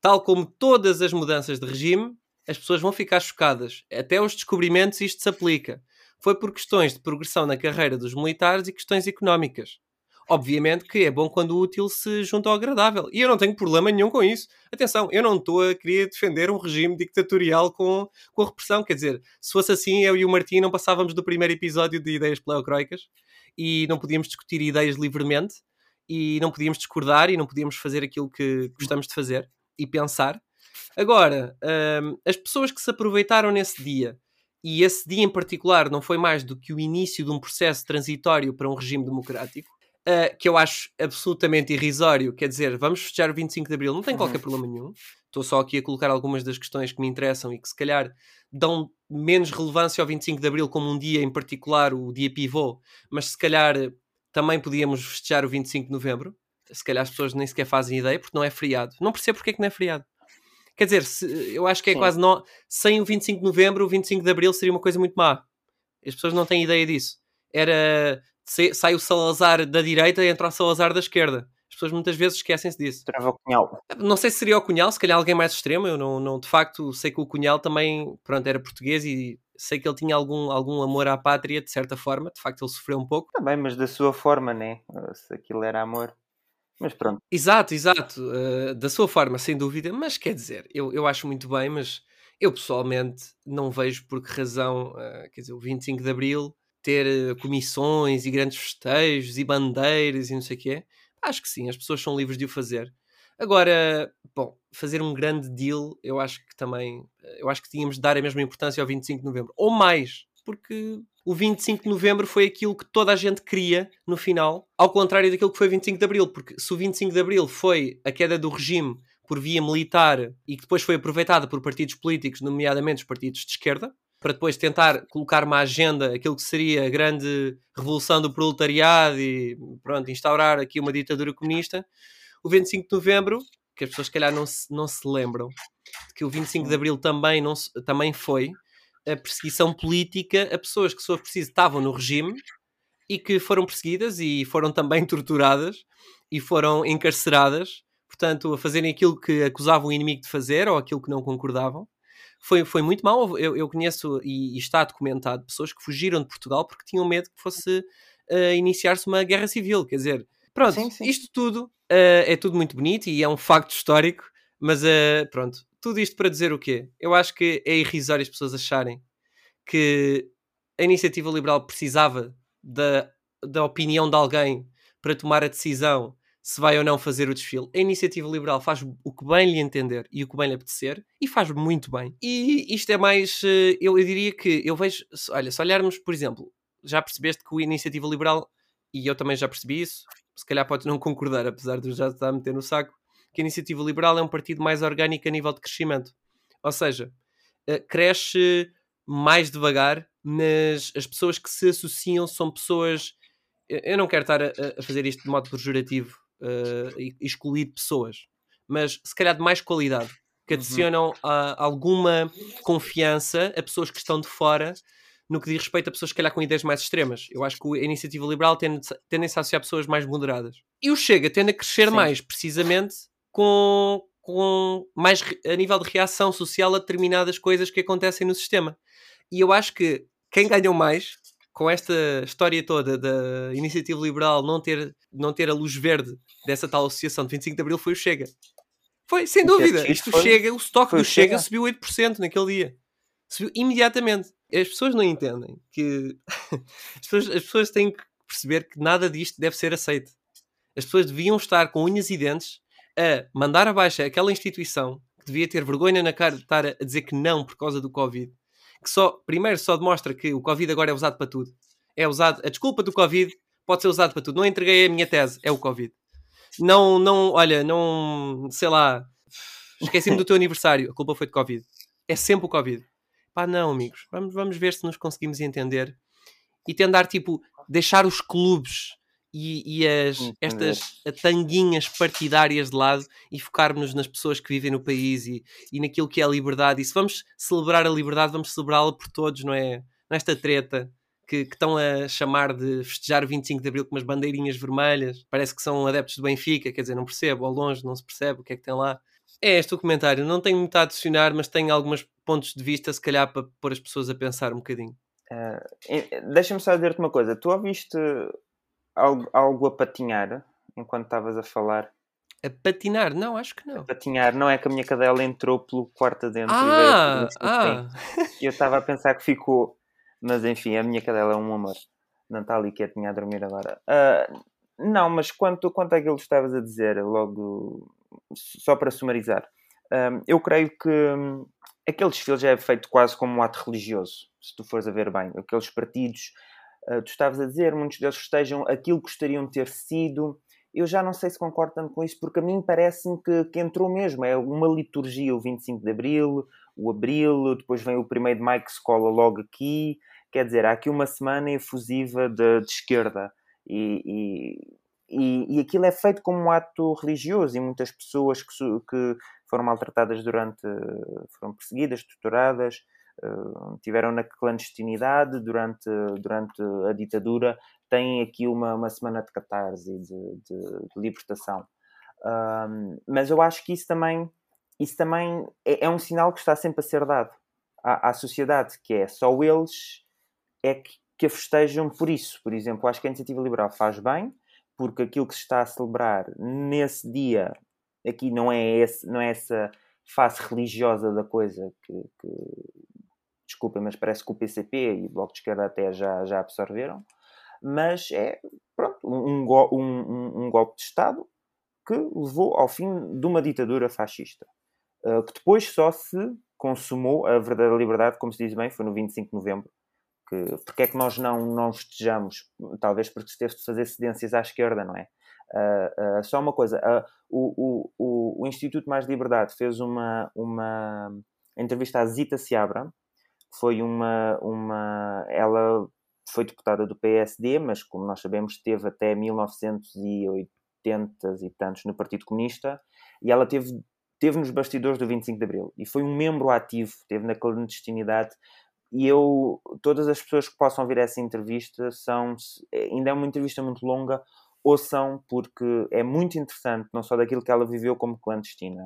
Tal como todas as mudanças de regime, as pessoas vão ficar chocadas. Até os descobrimentos isto se aplica. Foi por questões de progressão na carreira dos militares e questões económicas. Obviamente que é bom quando o útil se junta ao agradável. E eu não tenho problema nenhum com isso. Atenção, eu não estou a querer defender um regime ditatorial com, com repressão. Quer dizer, se fosse assim, eu e o Martim não passávamos do primeiro episódio de Ideias Pleocroicas e não podíamos discutir ideias livremente e não podíamos discordar e não podíamos fazer aquilo que gostamos de fazer e pensar Agora, hum, as pessoas que se aproveitaram nesse dia, e esse dia em particular não foi mais do que o início de um processo transitório para um regime democrático, uh, que eu acho absolutamente irrisório. Quer dizer, vamos festejar o 25 de Abril, não tem qualquer problema nenhum. Estou só aqui a colocar algumas das questões que me interessam e que se calhar dão menos relevância ao 25 de Abril como um dia em particular, o dia pivô, mas se calhar também podíamos festejar o 25 de Novembro. Se calhar as pessoas nem sequer fazem ideia, porque não é feriado. Não percebo porque é que não é feriado. Quer dizer, se, eu acho que é Sim. quase não. Sem o 25 de novembro, o 25 de abril seria uma coisa muito má. As pessoas não têm ideia disso. Era. Sai o Salazar da direita e entra o Salazar da esquerda. As pessoas muitas vezes esquecem-se disso. Trava o Cunhal. Não sei se seria o Cunhal, se calhar alguém mais extremo. Eu não, não de facto sei que o Cunhal também pronto, era português e sei que ele tinha algum, algum amor à pátria, de certa forma. De facto, ele sofreu um pouco. Também, mas da sua forma, né? Se aquilo era amor. Mas pronto. Exato, exato. Uh, da sua forma, sem dúvida. Mas quer dizer, eu, eu acho muito bem, mas eu pessoalmente não vejo por que razão, uh, quer dizer, o 25 de Abril ter uh, comissões e grandes festejos e bandeiras e não sei o quê. Acho que sim, as pessoas são livres de o fazer. Agora, bom, fazer um grande deal, eu acho que também, eu acho que tínhamos de dar a mesma importância ao 25 de Novembro. Ou mais, porque o 25 de novembro foi aquilo que toda a gente queria no final, ao contrário daquilo que foi 25 de abril, porque se o 25 de abril foi a queda do regime por via militar e que depois foi aproveitada por partidos políticos, nomeadamente os partidos de esquerda, para depois tentar colocar uma agenda, aquilo que seria a grande revolução do proletariado e pronto, instaurar aqui uma ditadura comunista, o 25 de novembro, que as pessoas se calhar não se, não se lembram, que o 25 de abril também, não, também foi, a perseguição política a pessoas que, se for preciso, estavam no regime e que foram perseguidas e foram também torturadas e foram encarceradas, portanto, a fazerem aquilo que acusavam o inimigo de fazer ou aquilo que não concordavam. Foi, foi muito mal. Eu, eu conheço e, e, está documentado pessoas que fugiram de Portugal porque tinham medo que fosse uh, iniciar-se uma guerra civil. Quer dizer, pronto, sim, sim. isto tudo uh, é tudo muito bonito e é um facto histórico, mas uh, pronto, tudo isto para dizer o quê? Eu acho que é irrisório as pessoas acharem que a iniciativa liberal precisava da, da opinião de alguém para tomar a decisão se vai ou não fazer o desfile. A iniciativa liberal faz o que bem lhe entender e o que bem lhe apetecer e faz muito bem. E isto é mais, eh, eu, eu diria que eu vejo, olha, se olharmos, por exemplo, já percebeste que a iniciativa liberal, e eu também já percebi isso, se calhar podes não concordar, apesar de eu já estar a meter no saco, que a Iniciativa Liberal é um partido mais orgânico a nível de crescimento. Ou seja, eh, cresce mais devagar, mas as pessoas que se associam são pessoas. Eu não quero estar a, a fazer isto de modo pejorativo uh, e excluir pessoas, mas se calhar de mais qualidade, que uhum. adicionam uhum. a, alguma confiança a pessoas que estão de fora no que diz respeito a pessoas, se calhar, com ideias mais extremas. Eu acho que a iniciativa liberal tende, tende a associar pessoas mais moderadas. E o Chega tende a crescer Sim. mais, precisamente, com, com mais a nível de reação social a determinadas coisas que acontecem no sistema. E eu acho que quem ganhou mais com esta história toda da iniciativa liberal não ter, não ter a luz verde dessa tal associação de 25 de Abril foi o Chega. Foi, sem dúvida. Isto foi, chega, o estoque do Chega, Chega subiu 8% naquele dia. Subiu imediatamente. As pessoas não entendem que as pessoas, as pessoas têm que perceber que nada disto deve ser aceito. As pessoas deviam estar com unhas e dentes a mandar abaixo aquela instituição que devia ter vergonha na cara de estar a dizer que não por causa do Covid, que só, primeiro, só demonstra que o Covid agora é usado para tudo. É usado, a desculpa do Covid pode ser usado para tudo. Não entreguei a minha tese, é o Covid. Não, não, olha, não, sei lá, esqueci-me do teu aniversário, a culpa foi de Covid. É sempre o Covid. Pá, não, amigos, vamos, vamos ver se nos conseguimos entender e tentar, tipo, deixar os clubes e, e as, estas tanguinhas partidárias de lado e focarmos nas pessoas que vivem no país e, e naquilo que é a liberdade. E se vamos celebrar a liberdade, vamos celebrá-la por todos, não é? Nesta treta que, que, estão a chamar de festejar o 25 de Abril com umas bandeirinhas vermelhas. Parece que são adeptos do Benfica, quer dizer, não percebo, ao longe não se percebe o que é que tem lá. É este o comentário. Não tenho muito a adicionar, mas tenho alguns pontos de vista, se calhar, para pôr as pessoas a pensar um bocadinho. Uh, Deixa-me só dizer-te uma coisa. Tu ouviste algo, algo a patinhar enquanto estavas a falar? A patinar? Não, acho que não. A patinhar, não é que a minha cadela entrou pelo quarto adentro ah, e ah. eu estava a pensar que ficou, mas enfim, a minha cadela é um amor. Não está ali quietinha a dormir agora. Uh, não, mas quanto, quanto àquilo que estavas a dizer, logo, só para sumarizar, Um, eu creio que um, aquele desfile já é feito quase como um ato religioso, se tu fores a ver bem. Aqueles partidos, tu estavas a dizer, muitos deles festejam aquilo que gostariam de ter sido. Eu já não sei se concordo tanto com isso, porque a mim parece-me que, que entrou mesmo. É uma liturgia o 25 de Abril, o Abril, depois vem o 1 de Maio que se cola logo aqui. Quer dizer, há aqui uma semana efusiva de, de esquerda. E, e, e, aquilo é feito como um ato religioso e muitas pessoas que, que foram maltratadas durante, foram perseguidas, torturadas, tiveram na clandestinidade durante, durante a ditadura, têm aqui uma, uma semana de catarse, de, de, de libertação. Um, mas eu acho que isso também, isso também é, é, um sinal que está sempre a ser dado à, à sociedade, que é só eles é que, que a festejam por isso. Por exemplo, acho que a iniciativa liberal faz bem, porque aquilo que se está a celebrar nesse dia aqui não é, esse, não é essa face religiosa da coisa que, que desculpem, mas parece que o PCP e o Bloco de Esquerda até já, já absorveram, mas é pronto, um, um, um, golpe de Estado que levou ao fim de uma ditadura fascista, uh, que depois só se consumou a verdadeira liberdade, como se diz bem, foi no 25 de novembro, que, porque é que nós não, não festejamos? Talvez porque se teve de fazer cedências à esquerda, não é? Uh, uh, só uma coisa, uh, o, o, o, Instituto Mais Liberdade fez uma, uma entrevista à Zita Seabra, foi uma, uma. Ela foi deputada do PSD, mas como nós sabemos, esteve até 1980 e tantos no Partido Comunista, e ela teve, teve nos bastidores do 25 de Abril e foi um membro ativo, teve na clandestinidade e eu, todas as pessoas que possam ver essa entrevista são, ainda é uma entrevista muito longa, ouçam, porque é muito interessante, não só daquilo que ela viveu como clandestina,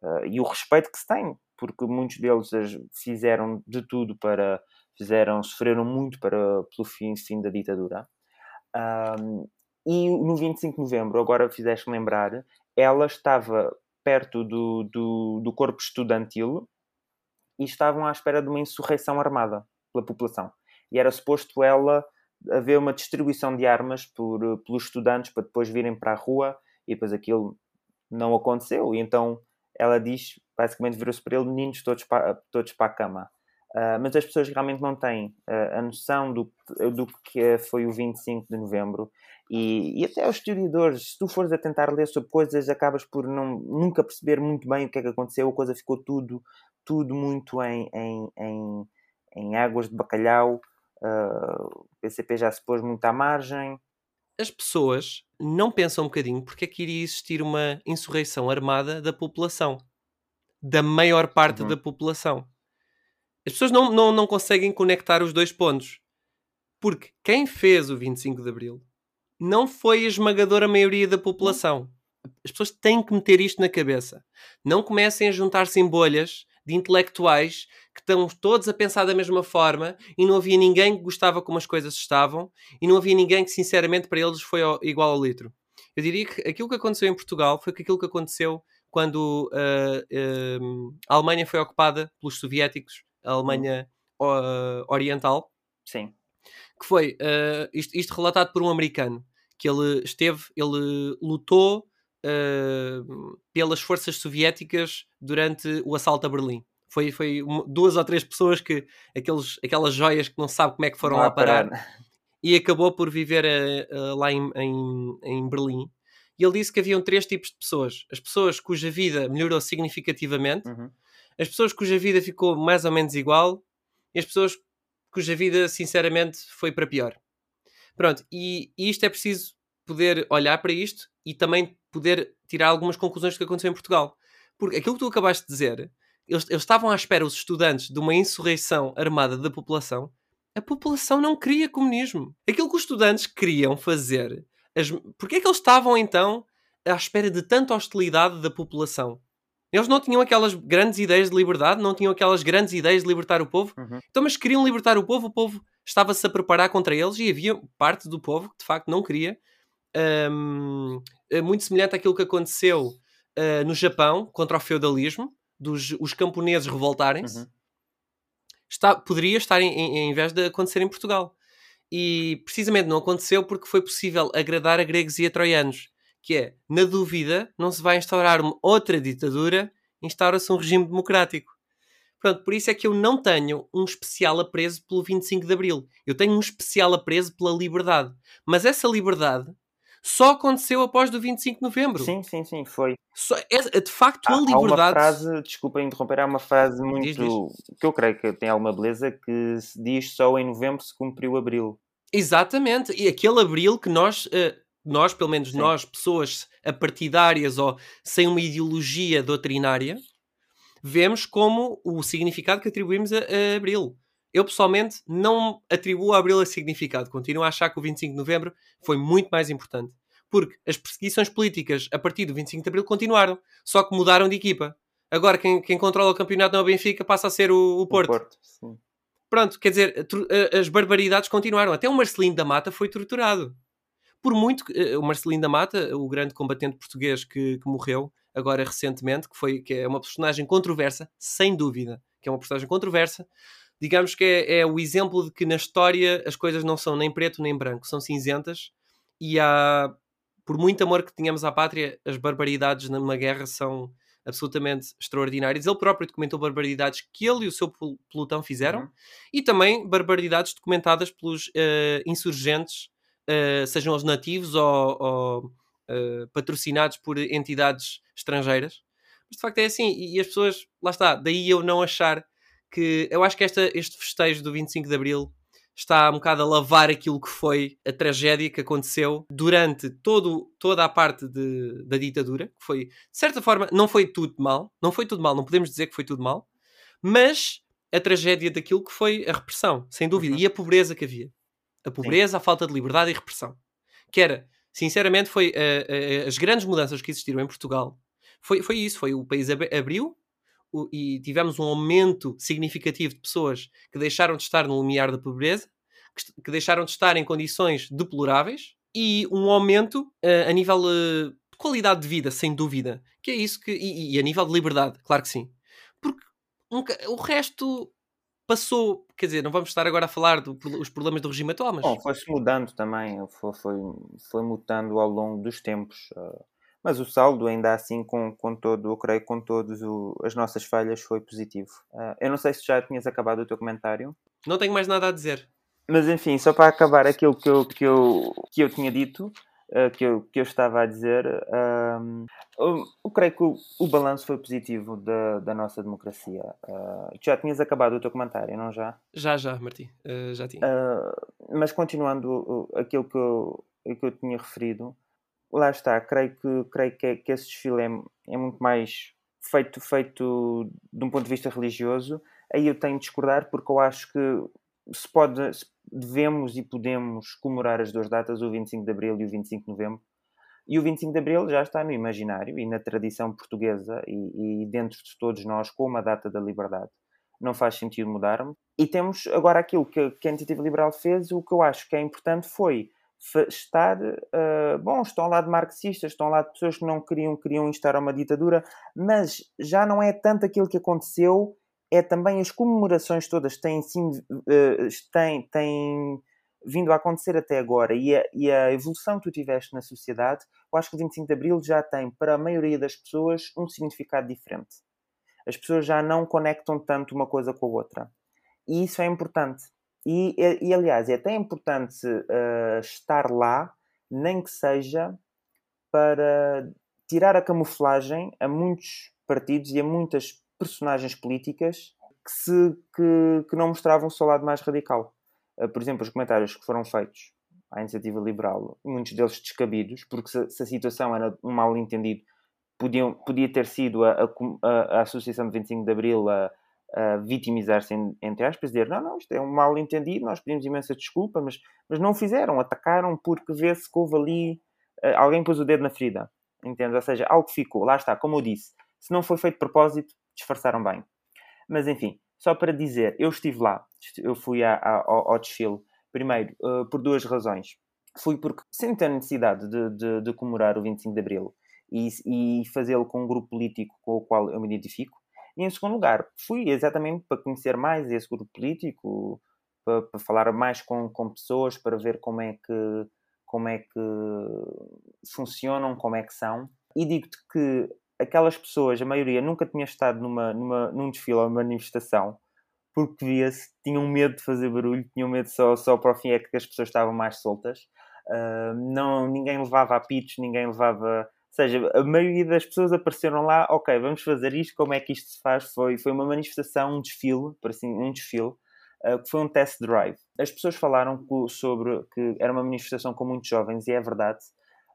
uh, e o respeito que se tem, porque muitos deles fizeram de tudo para, fizeram, sofreram muito para, pelo fim, fim da ditadura. Um, e no 25 de novembro, agora fizeste lembrar, ela estava perto do, do, do corpo estudantil e estavam à espera de uma insurreição armada pela população. E era suposto ela haver uma distribuição de armas por, pelos estudantes para depois virem para a rua e depois aquilo não aconteceu. E então ela diz, basicamente virou-se para ele, meninos todos para, todos para a cama. Uh, mas as pessoas realmente não têm uh, a noção do, do que foi o 25 de novembro e, e, até os historiadores, se tu fores a tentar ler sobre coisas, acabas por não, nunca perceber muito bem o que é que aconteceu, a coisa ficou tudo tudo muito em, em, em, em águas de bacalhau. Uh, o PCP já se pôs muito à margem. As pessoas não pensam um bocadinho porque é que iria existir uma insurreição armada da população, da maior parte uhum. da população. As pessoas não, não, não conseguem conectar os dois pontos. Porque quem fez o 25 de Abril não foi a esmagadora maioria da população. As pessoas têm que meter isto na cabeça. Não comecem a juntar-se em bolhas de intelectuais que estão todos a pensar da mesma forma e não havia ninguém que gostava como as coisas estavam e não havia ninguém que, sinceramente, para eles foi igual ao litro. Eu diria que aquilo que aconteceu em Portugal foi aquilo que aconteceu quando uh, uh, a Alemanha foi ocupada pelos soviéticos, a Alemanha uh, Oriental. Sim. Que foi isto, isto relatado por um americano que ele esteve, ele lutou pelas forças soviéticas durante o assalto a Berlim. Foi, foi duas ou três pessoas que aqueles, aquelas joias que não sabe como é que foram lá parar. parar. E acabou por viver lá em, em, em Berlim. E ele disse que haviam três tipos de pessoas: as pessoas cuja vida melhorou significativamente, uhum. as pessoas cuja vida ficou mais ou menos igual, e as pessoas cuja vida, sinceramente, foi para pior. Pronto, e, e isto é preciso poder olhar para isto e também poder tirar algumas conclusões do que aconteceu em Portugal. Porque aquilo que tu acabaste de dizer, eles, eles estavam à espera, os estudantes, de uma insurreição armada da população. A população não queria comunismo. Aquilo que os estudantes queriam fazer. As... Porquê é que eles estavam então à espera de tanta hostilidade da população? Eles não tinham aquelas grandes ideias de liberdade, não tinham aquelas grandes ideias de libertar o povo. Uhum. Então, mas queriam libertar o povo, o povo estava-se a preparar contra eles e havia parte do povo que de facto não queria um, eh, muito semelhante àquilo que aconteceu uh, no Japão contra o feudalismo, dos os camponeses revoltarem-se, uhum. poderia estar em, em, em vez de acontecer em Portugal. E precisamente não aconteceu porque foi possível agradar a gregos e a troianos, que é, na dúvida, não se vai instaurar outra ditadura instaura-se um regime democrático. Pronto, por isso é que eu não tenho um especial apreço pelo 25 de Abril. Eu tenho um especial apreço pela liberdade. Mas essa liberdade só aconteceu após do 25 de Novembro. Sim, sim, sim, foi. Só, é, de facto, Há, a há uma liberdade. frase, desculpa interromper, há uma frase muito Diz, diz. que eu creio que tem alguma beleza que se diz só em novembro se cumpriu abril. Exatamente. E aquele abril que nós, eh, nós pelo menos Sim. nós, pessoas apartidárias ou sem uma ideologia doutrinária, vemos como o significado que atribuímos a, a abril. Eu, pessoalmente, não atribuo a abril esse significado. Continuo a achar que o 25 de novembro foi muito mais importante. Porque as perseguições políticas a partir do 25 de abril continuaram, só que mudaram de equipa. Agora, quem, quem controla o campeonato não é o Benfica, passa a ser o, o Porto. O Porto sim. Pronto, quer dizer, as barbaridades continuaram. Até o Marcelino da Mata foi torturado. Por muito que eh, o Marcelino da Mata, o grande combatente português que, que morreu agora recentemente, que, foi, que é uma personagem controversa, sem dúvida, que é uma personagem controversa, digamos que é, é o exemplo de que na história as coisas não são nem preto nem branco, são cinzentas e há, por muito amor que tenhamos à pátria, as barbaridades numa guerra são absolutamente extraordinárias. Ele próprio documentou barbaridades que ele e o seu pel- pelotão fizeram Uhum. e também barbaridades documentadas pelos eh, insurgentes, eh, sejam os nativos ou, ou, eh, patrocinados por entidades estrangeiras. Mas de facto é assim, e as pessoas, lá está, daí eu não achar que. Eu acho que esta, este festejo do 25 de Abril está um bocado a lavar aquilo que foi a tragédia que aconteceu durante todo, toda a parte de- da ditadura, que foi, de certa forma, não foi tudo mal, não foi tudo mal, não podemos dizer que foi tudo mal, mas a tragédia daquilo que foi a repressão, sem dúvida, Uhum. e a pobreza que havia. A pobreza, a falta de liberdade e repressão. Que era, sinceramente, foi eh, eh, as grandes mudanças que existiram em Portugal. Foi, foi isso, foi o país ab- abriu e tivemos um aumento significativo de pessoas que deixaram de estar no limiar da pobreza, que, deixaram de estar em condições deploráveis e um aumento eh, a nível eh, de qualidade de vida, sem dúvida. Que é isso que. E, e a nível de liberdade, claro que sim. Porque um o resto passou. Quer dizer, não vamos estar agora a falar dos problemas do regime atual, mas. Bom, foi-se mudando também, foi, foi, foi mutando ao longo dos tempos. ah, Mas o saldo, ainda assim, com, com todo, eu creio, com todas as nossas falhas, foi positivo. Ah, Eu não sei se já tinhas acabado o teu comentário. Não tenho mais nada a dizer. Mas enfim, só para acabar aquilo que eu, que eu, que eu tinha dito, eh, que, eu, que eu estava a dizer, ahm, eu, eu creio que o, o balanço foi positivo da, da nossa democracia. Tu já tinhas acabado o teu comentário, não já? Já, já, Martim. já tinha. Mas continuando aquilo que eu, que eu tinha referido, lá está, creio que, creio que, é- que esse desfile é, é muito mais feito, feito de um ponto de vista religioso. Aí eu tenho de discordar porque eu acho que se pode, se devemos e podemos comemorar as duas datas, o 25 de Abril e o 25 de Novembro. E o 25 de Abril já está no imaginário e na tradição portuguesa e, e dentro de todos nós como a data da liberdade. Não faz sentido mudarmos. E temos agora aquilo que, que a Iniciativa Liberal fez, o que eu acho que é importante foi estar, eh, bom, estão lado de marxistas, estão lado de pessoas que não queriam, queriam instaurar uma ditadura, mas já não é tanto aquilo que aconteceu, é também as comemorações todas têm, sido, eh, têm, têm vindo a acontecer até agora e a, e a evolução que tu tiveste na sociedade, eu acho que o 25 de Abril já tem, para a maioria das pessoas, um significado diferente. As pessoas já não conectam tanto uma coisa com a outra. E isso é importante. E, e, aliás, é até importante eh, estar lá, nem que seja para tirar a camuflagem a muitos partidos e a muitas personagens políticas que, se, que, que não mostravam o seu lado mais radical. Uh, por exemplo, os comentários que foram feitos à iniciativa liberal, muitos deles descabidos, porque se, se a situação era um mal entendido, podia ter sido a, a, a Associação de 25 de Abril a, a vitimizar-se, entre aspas, dizer não, não, isto é um mal entendido, nós pedimos imensa desculpa, mas, mas não fizeram, atacaram porque vê-se que houve ali, uh, alguém pôs o dedo na ferida, entende? Ou seja, algo ficou, lá está, como eu disse, se não foi feito de propósito, disfarçaram bem. Mas enfim, só para dizer, eu estive lá, eu fui a, a, ao, ao, desfile, primeiro, uh, por duas razões. Fui porque sinto a necessidade de, de, de comemorar o 25 de Abril e, e fazê-lo com um grupo político com o qual eu me identifico. E em segundo lugar, fui exatamente para conhecer mais esse grupo político, para, para falar mais com, com pessoas, para ver como é que como é que funcionam, como é que são. E digo-te que aquelas pessoas, a maioria, nunca tinha estado numa, numa, num desfile ou uma manifestação, porque via-se, tinham medo de fazer barulho, tinham medo só, só para o fim é que as pessoas estavam mais soltas. Uh, não, ninguém levava apitos, ninguém levava. Seja, a maioria das pessoas apareceram lá, ok, vamos fazer isto, como é que isto se faz? Foi, foi uma manifestação, um desfile, assim, um desfile, uh, que foi um test drive. As pessoas falaram sobre que era uma manifestação com muitos jovens, e é verdade,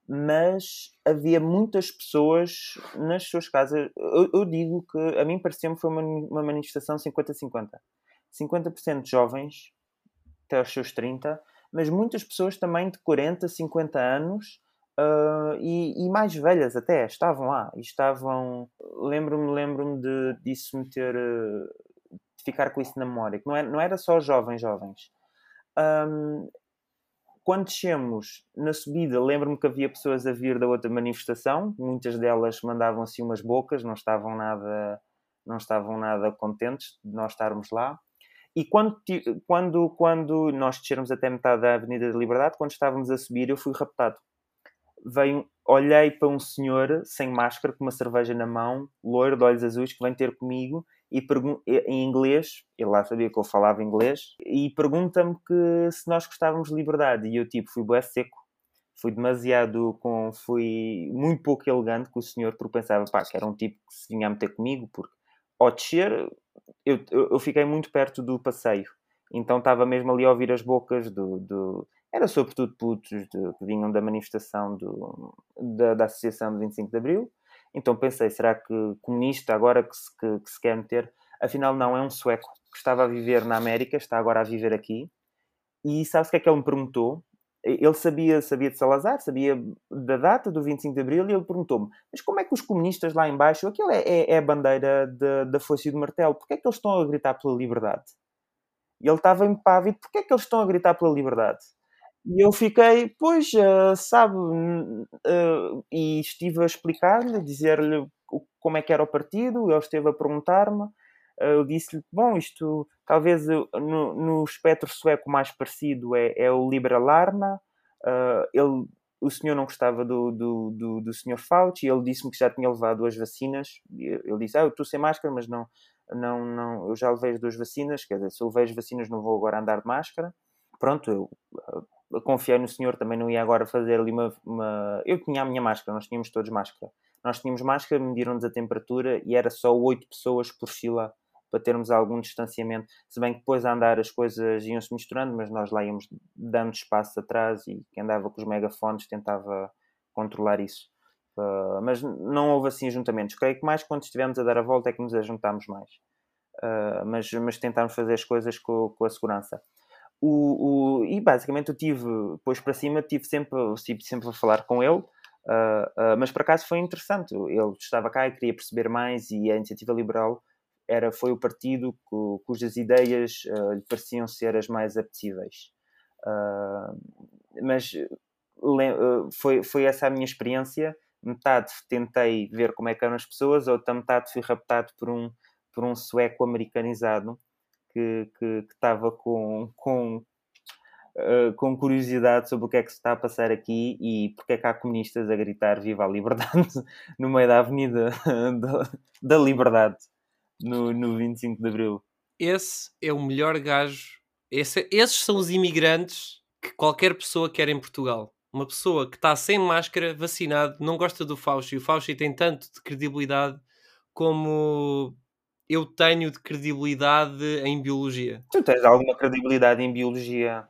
mas havia muitas pessoas nas suas casas. Eu, eu digo que a mim pareceu-me foi uma, uma manifestação 50-50. 50% jovens, até aos seus 30, mas muitas pessoas também de 40, 50 anos uh, e, e, mais velhas até, estavam lá. E estavam. Lembro-me lembro de, disso me ter. Uh, de ficar com isso na memória, que não era, não era só jovens, jovens. Um, quando descemos na subida, lembro-me que havia pessoas a vir da outra manifestação, muitas delas mandavam assim umas bocas, não estavam nada, não estavam nada contentes de nós estarmos lá. E quando, quando, quando nós descermos até metade da Avenida da Liberdade, quando estávamos a subir, eu fui raptado. Veio, olhei para um senhor sem máscara, com uma cerveja na mão, loiro, de olhos azuis, que vem ter comigo e em inglês, ele lá sabia que eu falava inglês, e pergunta-me que se nós gostávamos de liberdade. E eu, tipo, fui bué seco. Fui demasiado com. Fui muito pouco elegante com o senhor, porque pensava, pá, que era um tipo que se vinha a meter comigo, porque ao descer, eu, eu, eu fiquei muito perto do passeio. Então estava mesmo ali a ouvir as bocas do. do era sobretudo putos de, que vinham da manifestação do, da, da Associação de 25 de Abril então pensei, será que comunista agora que se, que, que se quer meter? Afinal, não, é um sueco que estava a viver na América, está agora a viver aqui. E sabe-se o que é que ele me perguntou? Ele sabia, sabia de Salazar, sabia da data do 25 de Abril e ele perguntou-me mas como é que os comunistas lá embaixo, aquilo é, é, é a bandeira de, da foice e do martelo, porque é que eles estão a gritar pela liberdade? E ele estava impávido, porque é que eles estão a gritar pela liberdade? E eu fiquei, pois, uh, sabe, uh, e estive a explicar-lhe, dizer-lhe como é que era o partido, ele esteve a perguntar-me, uh, eu disse-lhe, bom, isto talvez no, no espectro sueco mais parecido é, é o Liberalarna, ele, o senhor não gostava do, do, do, do senhor Fauci, ele disse-me que já tinha levado as vacinas, ele disse, ah, eu estou sem máscara, mas não, não, não, eu já levei as duas vacinas, quer dizer, se eu levei as vacinas não vou agora andar de máscara, pronto, eu confiei no senhor, também não ia agora fazer ali uma, uma, Eu tinha a minha máscara, nós tínhamos todos máscara. Nós tínhamos máscara, mediram-nos a temperatura e era só oito pessoas por fila para termos algum distanciamento. Se bem que depois a andar as coisas iam-se misturando, mas nós lá íamos dando espaço atrás e quem andava com os megafones tentava controlar isso. Uh, mas não houve assim ajuntamentos. Creio que mais quando estivemos a dar a volta é que nos ajuntámos mais. Uh, mas, mas tentámos fazer as coisas com, com a segurança. O, o, e basicamente eu tive, depois para cima, tive sempre, tive sempre a falar com ele, uh, uh, mas por acaso foi interessante. Ele estava cá e queria perceber mais, e a Iniciativa Liberal era, foi o partido cu, cujas ideias uh, lhe pareciam ser as mais apetecíveis. mas foi, foi essa a minha experiência. Metade tentei ver como é que eram as pessoas, outra metade fui raptado por um, por um sueco americanizado que, que, que estava com, com, uh, com curiosidade sobre o que é que se está a passar aqui e porque é que há comunistas a gritar Viva a Liberdade no meio da Avenida da, da Liberdade no, no 25 de Abril. Esse é o melhor gajo. Esse, esses são os imigrantes que qualquer pessoa quer em Portugal. Uma pessoa que está sem máscara, vacinado, não gosta do Fauci. O Fauci tem tanto de credibilidade como eu tenho de credibilidade em biologia. Tu tens alguma credibilidade em biologia?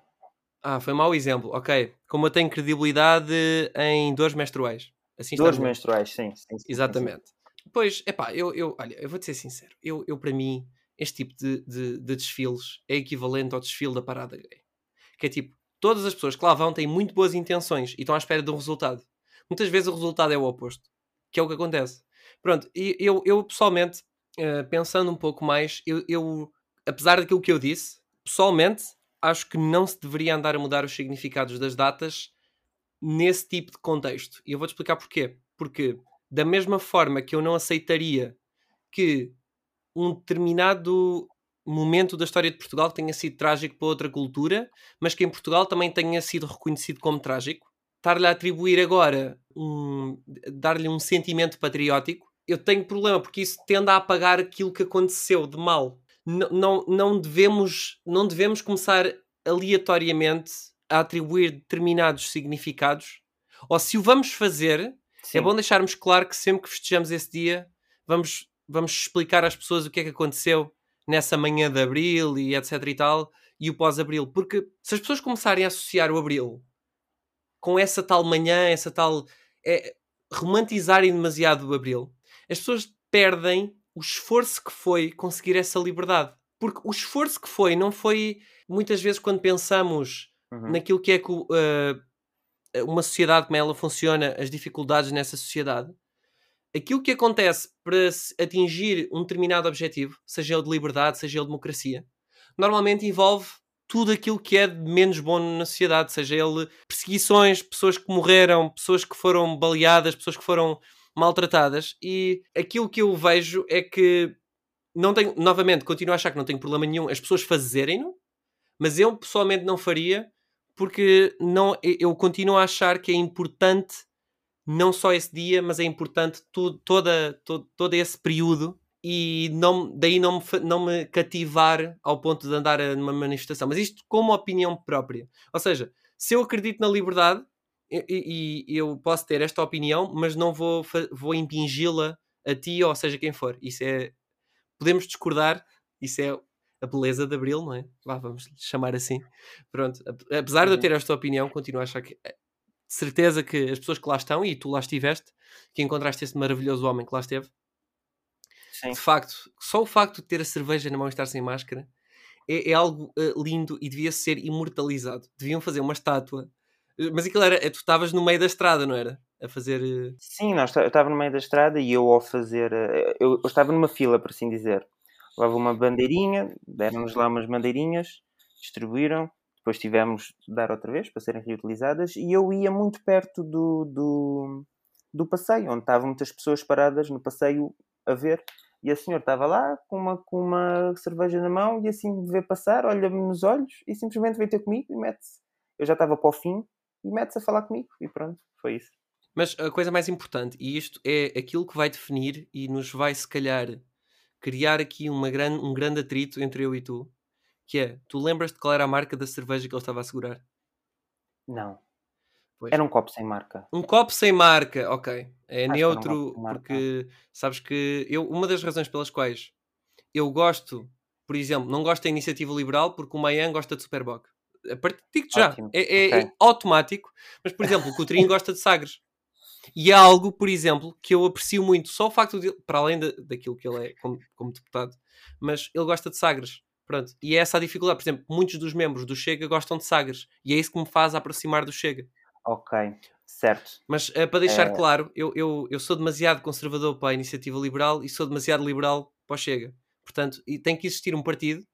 Ah, foi mau exemplo. Ok. Como eu tenho credibilidade em dores menstruais. Assim dores menstruais, sim, sim, sim Exatamente. Sim. Pois, epá, eu, eu, olha, eu vou-te ser sincero. Eu, eu, para mim, este tipo de, de, de desfiles é equivalente ao desfile da parada gay. Que é tipo, todas as pessoas que lá vão têm muito boas intenções e estão à espera de um resultado. Muitas vezes o resultado é o oposto. Que é o que acontece. Pronto, e eu, eu pessoalmente uh, pensando um pouco mais, eu, eu, apesar daquilo que eu disse, pessoalmente acho que não se deveria andar a mudar os significados das datas nesse tipo de contexto. E eu vou-te explicar porquê. Porque, da mesma forma que eu não aceitaria que um determinado momento da história de Portugal tenha sido trágico para outra cultura, mas que em Portugal também tenha sido reconhecido como trágico, estar-lhe a atribuir agora um, dar-lhe um sentimento patriótico eu tenho problema porque isso tende a apagar aquilo que aconteceu de mal. N não, não, devemos, não devemos começar aleatoriamente a atribuir determinados significados. Ou se o vamos fazer, é Sim. é bom deixarmos claro que sempre que festejamos esse dia, vamos, vamos explicar às pessoas o que é que aconteceu nessa manhã de abril e etc e tal, e o pós-abril. Porque se as pessoas começarem a associar o abril com essa tal manhã, essa tal. É, romantizarem demasiado o abril, as pessoas perdem o esforço que foi conseguir essa liberdade. Porque o esforço que foi não foi muitas vezes quando pensamos Uhum. naquilo que é que uh, uma sociedade, como ela funciona, as dificuldades nessa sociedade. Aquilo que acontece para atingir um determinado objetivo, seja ele de liberdade, seja ele de democracia, normalmente envolve tudo aquilo que é de menos bom na sociedade, seja ele perseguições, pessoas que morreram, pessoas que foram baleadas, pessoas que foram maltratadas. E aquilo que eu vejo é que não tenho, novamente, continuo a achar que não tenho problema nenhum as pessoas fazerem-no, mas eu pessoalmente não faria porque não, eu continuo a achar que é importante não só esse dia, mas é importante tu, toda, todo, todo esse período e não, daí não me, não me cativar ao ponto de andar numa manifestação. Mas isto como opinião própria. Ou seja, se eu acredito na liberdade e, e eu posso ter esta opinião, mas não vou, vou impingi-la a ti ou seja quem for. Isso é. Podemos discordar, isso é a beleza de Abril, não é? Vamos chamar assim. Pronto, apesar de eu Uhum. ter esta opinião, continuo a achar que de certeza que as pessoas que lá estão, e tu lá estiveste, que encontraste esse maravilhoso homem que lá esteve, Sim. de facto, só o facto de ter a cerveja na mão e estar sem máscara é, é algo uh, lindo e devia ser imortalizado. Deviam fazer uma estátua. Mas aquilo era, tu estavas no meio da estrada, não era? A fazer. Uh... Sim, nós, eu estava no meio da estrada e eu ao fazer. eh, Eu, eu estava numa fila, por assim dizer. Levava uma bandeirinha, deram-nos lá umas bandeirinhas, distribuíram, depois tivemos de dar outra vez para serem reutilizadas e eu ia muito perto do, do, do passeio, onde estavam muitas pessoas paradas no passeio a ver. E a senhora estava lá com uma, com uma cerveja na mão e assim me vê passar, olha-me nos olhos e simplesmente veio ter comigo e mete-se. Eu já estava para o fim e mete-se a falar comigo e pronto, foi isso. Mas a coisa mais importante, e isto é aquilo que vai definir e nos vai, se calhar, criar aqui uma gran, um grande atrito entre eu e tu, que é, tu lembras-te qual era a marca da cerveja que ele estava a segurar? Não. Pois. Era um copo sem marca. Um copo sem marca, ok. É Acho um neutro, marca. porque sabes que eu, uma das razões pelas quais eu gosto, por exemplo, não gosto da iniciativa liberal porque o Mayan gosta de Superboc. A partir já, é, é- ok. é automático, mas por exemplo, o Coutrinho gosta de Sagres. E é algo, por exemplo, que eu aprecio muito, só o facto de, para além da- daquilo que ele é como, como deputado, mas ele gosta de Sagres. Pronto. E é essa a dificuldade. Por exemplo, muitos dos membros do Chega gostam de Sagres. E é isso que me faz aproximar do Chega. Ok, certo. Mas eh, para deixar Eh, claro, eu, eu, eu sou demasiado conservador para a iniciativa liberal e sou demasiado liberal para o Chega. Portanto, e tem que existir um partido,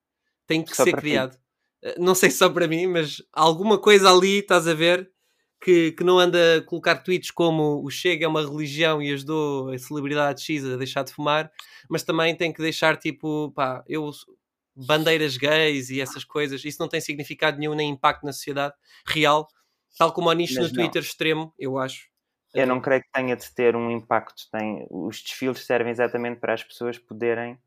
tem que Só ser criado. Eh, Não sei só para mim, mas alguma coisa ali, estás a ver, que, que não anda a colocar tweets como o Chega é uma religião e ajudou a celebridade X a deixar de fumar, mas também tem que deixar tipo, pá, eu bandeiras gays e essas coisas, isso não tem significado nenhum nem impacto na sociedade real, tal como o nicho no não. Twitter extremo, eu acho. Eu não Eh, creio que tenha de ter um impacto. Tem, os desfiles servem exatamente para as pessoas poderem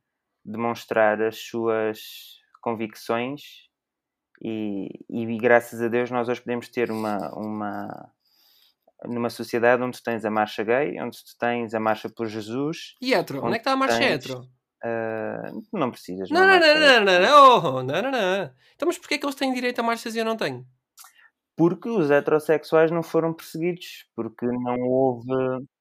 demonstrar as suas convicções e, e graças a Deus nós hoje podemos ter uma, uma numa sociedade onde tu tens a marcha gay, onde tu tens a marcha por Jesus, E hetero? Onde é que está a marcha tens- hetero? ah, não precisas. Não, não, não, não, não, hetero. não, oh, não, não, não. Então, mas porquê é que eles têm direito a marchas e eu não tenho? Porque os heterossexuais não foram perseguidos, porque não houve.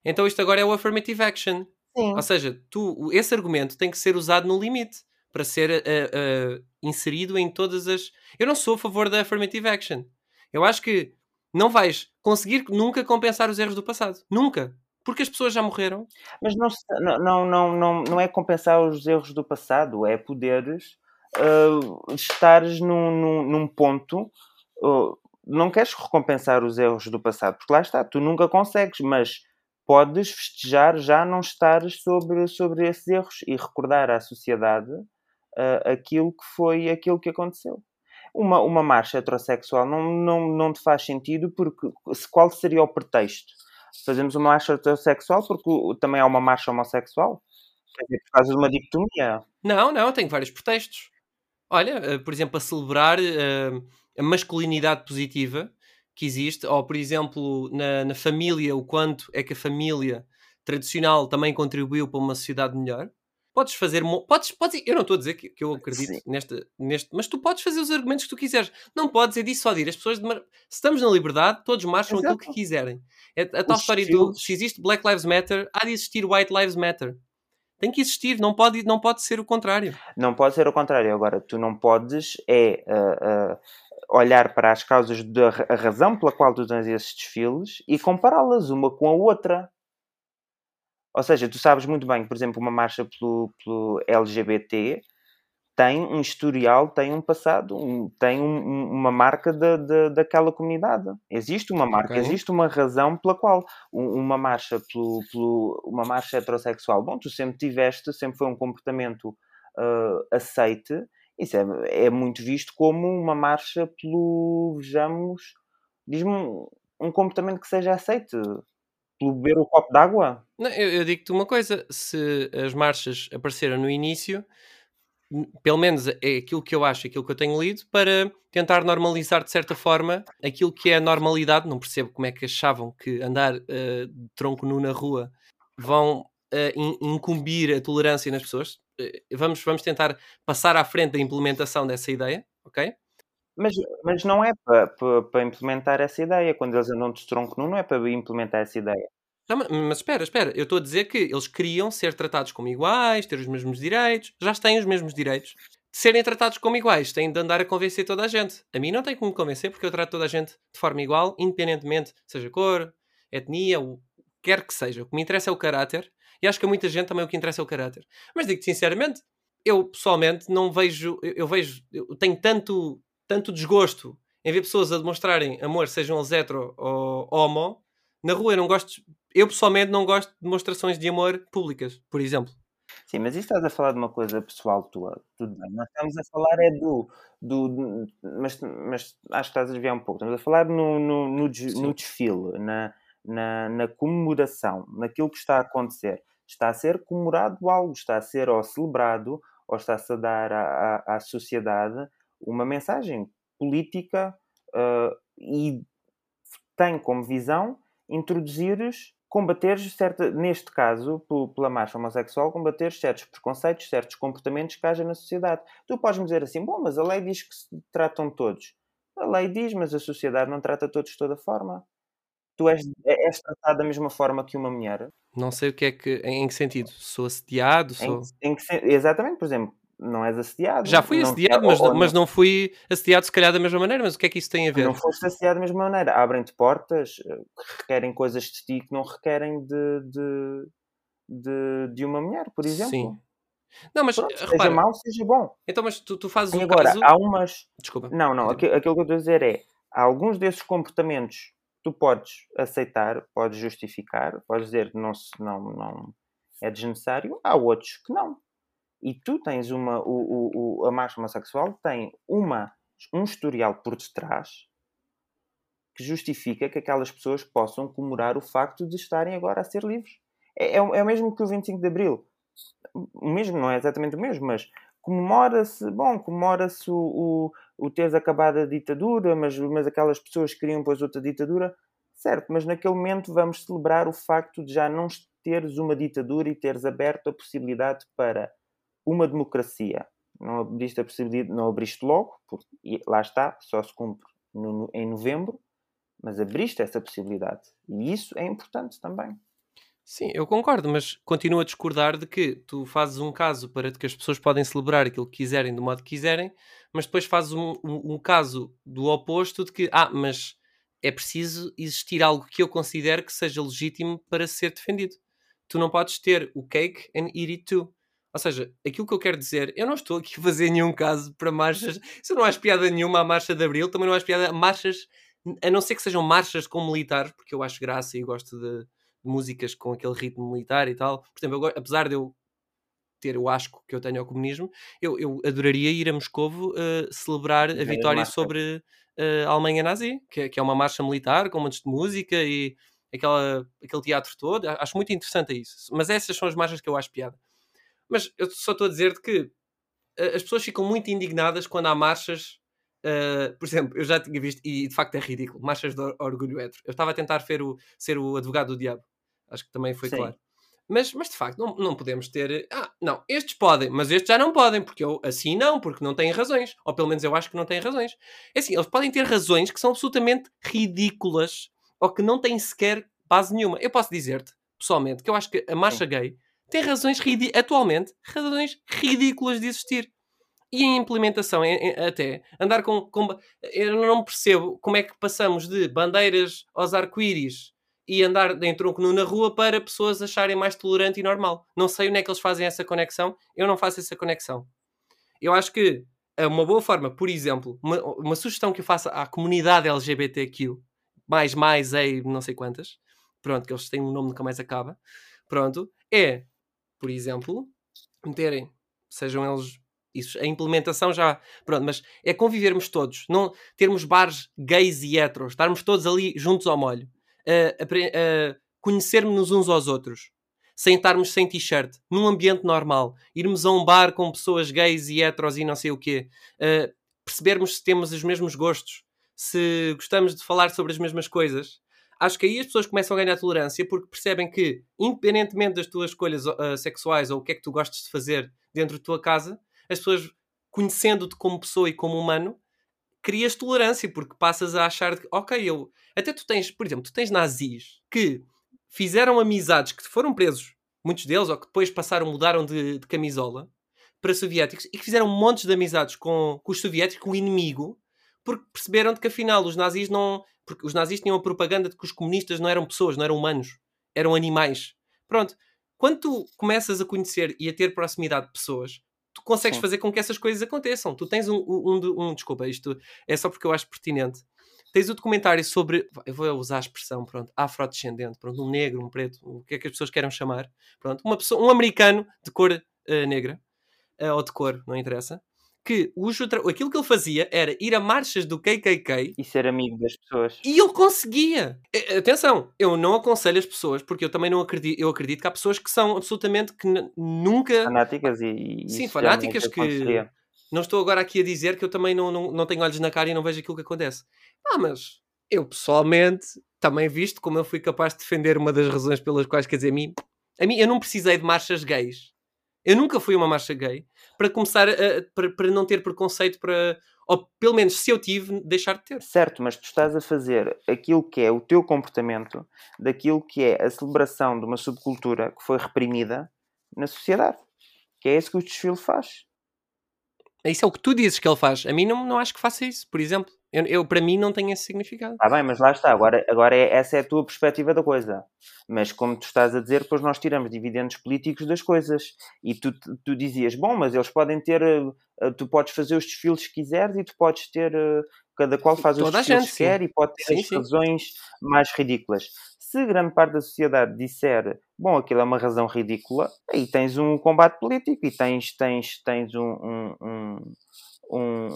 Então isto agora é o affirmative action. Sim. Ou seja, tu, esse argumento tem que ser usado no limite para ser eh, eh, inserido em todas as. Eu não sou a favor da affirmative action. Eu acho que não vais conseguir nunca compensar os erros do passado. Nunca. Porque as pessoas já morreram. Mas não, não, não, não, não, é compensar os erros do passado, é poderes ah, estares num, num, num ponto. ah, não queres recompensar os erros do passado, porque lá está, tu nunca consegues, mas podes festejar já não estares sobre, sobre esses erros e recordar à sociedade ah, aquilo que foi aquilo que aconteceu. Uma, uma marcha heterossexual não, não, não te faz sentido porque qual seria o pretexto? fazemos uma marcha heterossexual porque também há uma marcha homossexual. Quer por causa de uma dicotomia. Não, não, tem vários pretextos. Olha, eh, por exemplo, a celebrar eh, a masculinidade positiva que existe, ou por exemplo, na, na família, o quanto é que a família tradicional também contribuiu para uma sociedade melhor. Podes fazer. Podes, podes, eu não estou a dizer que, que eu acredito Sim. nesta, neste. Mas tu podes fazer os argumentos que tu quiseres. Não podes é dissuadir as pessoas de. mar- Se estamos na liberdade, todos marcham aquilo que Exato. quiserem. É a tal Os história do. Se existe Black Lives Matter, há de existir White Lives Matter. Tem que existir, não pode, não pode ser o contrário. Não pode ser ao contrário. Agora, tu não podes é ah, ah, olhar para as causas da razão pela qual tu tens esses desfiles e compará-las uma com a outra. Ou seja, tu sabes muito bem que, por exemplo, uma marcha pelo, pelo LGBT tem um historial, tem um passado, um- tem um- um- uma marca da, da, daquela comunidade. Existe uma marca, Ok. existe uma razão pela qual um- uma marcha pelo, pelo- uma marcha heterossexual, bom, tu sempre tiveste, sempre foi um comportamento ah, aceite, isso é, é muito visto como uma marcha pelo, vejamos, diz-me um, um comportamento que seja aceite, pelo beber o copo d'água. Eu, eu digo-te uma coisa: se as marchas apareceram no início, pelo menos é aquilo que eu acho, aquilo que eu tenho lido, para tentar normalizar de certa forma aquilo que é a normalidade. Não percebo como é que achavam que andar eh, de tronco nu na rua vão in- incumbir a tolerância nas pessoas. Eh, vamos, vamos tentar passar à frente da implementação dessa ideia, ok? Mas, mas não é para, para, para implementar essa ideia. Quando eles andam de tronco nu, não é para implementar essa ideia. Não, ma- mas espera, espera, eu estou a dizer que eles queriam ser tratados como iguais, ter os mesmos direitos, já têm os mesmos direitos. De serem tratados como iguais, têm de andar a convencer toda a gente. A mim não tem como me convencer porque eu trato toda a gente de forma igual, independentemente, seja cor, etnia, o que quer que seja. O que me interessa é o caráter e acho que a muita gente também o que interessa é o caráter. Mas digo-te sinceramente, eu pessoalmente não vejo, eu, eu vejo, eu tenho tanto, tanto desgosto em ver pessoas a demonstrarem amor, sejam eles hetero ou homo, na rua eu não gosto, eu pessoalmente não gosto de demonstrações de amor públicas, por exemplo. Sim, mas isso estás a falar de uma coisa pessoal tua. Tudo bem. Nós estamos a falar é do. do mas, mas acho que estás a desviar um pouco. Estamos a falar no, no, no, no desfile, na, na, na comemoração, naquilo que está a acontecer. Está a ser comemorado algo, está a ser ou celebrado, ou está-se a dar à, à, à sociedade uma mensagem política ah, e tem como visão introduzires, combateres, certa, neste caso, pe- pela marcha homossexual, combater certos preconceitos, certos comportamentos que haja na sociedade. Tu podes me dizer assim, bom, mas a lei diz que se tratam todos. A lei diz, mas a sociedade não trata todos de toda forma. Tu és, é- és tratado da mesma forma que uma mulher. Não sei o que é que, em que sentido, sou assediado, Em, sou... que- em que exatamente, por exemplo, não és assediado. Já fui não- assediado, mas, ou- não- ou mas não fui assediado se calhar da mesma maneira, mas o que é que isso tem a ver? Não foste associado da mesma maneira. Abrem-te portas eh, que requerem coisas de ti que não requerem de, de, de, de uma mulher, por exemplo. Sim. Não, mas Pronto, eh, seja repara, mau, seja bom. então mas tu, tu fazes E um agora, caso... há umas. Desculpa. Não, não, Continua. aqui- aquilo que eu estou a dizer é: há alguns desses comportamentos tu podes aceitar, podes justificar, podes dizer que não, não, não é desnecessário, há outros que não. E tu tens uma. O, o, o- a marcha homossexual tem uma, um historial por detrás que justifica que aquelas pessoas possam comemorar o facto de estarem agora a ser livres. É, é, é o mesmo que o 25 de Abril. O mesmo, não é exatamente o mesmo, mas comemora-se, bom, comemora-se o, o, o teres acabado a ditadura, mas, mas aquelas pessoas queriam depois outra ditadura, certo, mas naquele momento vamos celebrar o facto de já não teres uma ditadura e teres aberto a possibilidade para uma democracia. Não abriste a possibilidade, não abriste logo, porque lá está, só se cumpre no- em novembro, mas abriste essa possibilidade. E isso é importante também. Sim, eu concordo, mas continuo a discordar de que tu fazes um caso para que as pessoas podem celebrar aquilo que quiserem do modo que quiserem, mas depois fazes um, um- um caso do oposto de que, ah, mas é preciso existir algo que eu considero que seja legítimo para ser defendido. Tu não podes ter o cake and eat it too. Ou seja, aquilo que eu quero dizer, eu não estou aqui a fazer nenhum caso para marchas. Se não há piada nenhuma à marcha de Abril, também não há piada a marchas, a não ser que sejam marchas com militares, porque eu acho graça e gosto de, músicas com aquele ritmo militar e tal. Por exemplo, eu apesar de eu ter o asco que eu tenho ao comunismo, eu, eu adoraria ir a Moscovo eh, celebrar a vitória sobre eh, a Alemanha nazi, que é, que é uma marcha militar com montes de música e aquela, aquele teatro todo. Acho muito interessante isso. Mas essas são as marchas que eu acho piada. Mas eu só estou a dizer que uh, as pessoas ficam muito indignadas quando há marchas. Uh, por exemplo, eu já tinha visto, e de facto é ridículo, marchas de orgulho hétero. Eu estava a tentar ser o, ser o advogado do diabo. Acho que também foi Sim. claro. Mas, mas de facto, não, não podemos ter. Ah, não, estes podem, mas estes já não podem, porque eu assim não, porque não têm razões. Ou pelo menos eu acho que não têm razões. É assim, eles podem ter razões que são absolutamente ridículas ou que não têm sequer base nenhuma. Eu posso dizer-te, pessoalmente, que eu acho que a marcha gay tem razões, atualmente, razões ridículas de existir. E em implementação, em- em- até, andar com, com- Eu não percebo como é que passamos de bandeiras aos arco-íris e andar em tronco nu na rua para pessoas acharem mais tolerante e normal. Não sei onde é que eles fazem essa conexão, eu não faço essa conexão. Eu acho que é uma boa forma, por exemplo, uma, uma sugestão que eu faço à comunidade LGBTQ, mais, mais, ei, não sei quantas, pronto, que eles têm um nome que mais acaba, pronto, é, por exemplo, meterem, sejam eles isso, a implementação já, pronto, mas é convivermos todos, não termos bares gays e heteros, estarmos todos ali juntos ao molho, uh, apre- uh, conhecermos-nos uns aos outros, sem estarmos sem t-shirt, num ambiente normal, irmos a um bar com pessoas gays e heteros e não sei o quê, uh, percebermos se temos os mesmos gostos, se gostamos de falar sobre as mesmas coisas. Acho que aí as pessoas começam a ganhar tolerância porque percebem que, independentemente das tuas escolhas uh, sexuais ou o que é que tu gostes de fazer dentro da tua casa, as pessoas, conhecendo-te como pessoa e como humano, crias tolerância, porque passas a achar que, ok, eu. Até tu tens, por exemplo, tu tens nazis que fizeram amizades que foram presos, muitos deles, ou que depois passaram, mudaram de, de camisola para soviéticos e que fizeram montes de amizades com, com os soviéticos, com o inimigo, porque perceberam de que afinal os nazis não. Porque os nazis tinham a propaganda de que os comunistas não eram pessoas, não eram humanos, eram animais. Pronto. Quando tu começas a conhecer e a ter proximidade de pessoas, tu consegues Sim. fazer com que essas coisas aconteçam. Tu tens um, um, um, um- desculpa, isto é só porque eu acho pertinente. Tens o documentário sobre, eu vou usar a expressão, pronto, afrodescendente, pronto, um negro, um preto, o que é que as pessoas querem chamar, pronto, uma pessoa, um americano de cor eh, negra, eh, ou de cor, não interessa, que o, tra- aquilo que ele fazia era ir a marchas do KKK E ser amigo das pessoas. e ele conseguia. Atenção, eu não aconselho as pessoas, porque eu também não acredito, eu acredito que há pessoas que são absolutamente que nunca Fanáticas e. e Sim, fanáticas que- não estou agora aqui a dizer que eu também não, não, não tenho olhos na cara e não vejo aquilo que acontece. Ah, mas eu pessoalmente também visto como eu fui capaz de defender uma das razões pelas quais, quer dizer, a mim, a mim eu não precisei de marchas gays. Eu nunca fui uma marcha gay para começar a, para, para não ter preconceito para, ou pelo menos se eu tive, deixar de ter. Certo, mas tu estás a fazer aquilo que é o teu comportamento daquilo que é a celebração de uma subcultura que foi reprimida na sociedade. Que é isso que o desfile faz. Isso é o que tu dizes que ele faz. A mim não, não acho que faça isso, por exemplo. Eu, eu, para mim não tem esse significado. Está bem, mas lá está. Agora, agora é, essa é a tua perspectiva da coisa. Mas como tu estás a dizer, depois nós tiramos dividendos políticos das coisas. E tu, tu dizias, bom, mas eles podem ter... eh, eh, Tu podes fazer os desfiles que quiseres e tu podes ter... eh, Cada qual faz os Toda a desfiles gente, que sim. quer e pode ter Sim, as sim. razões mais ridículas. Se grande parte da sociedade disser, bom, aquilo é uma razão ridícula, aí tens um combate político e tens, tens, tens um- um- um- um,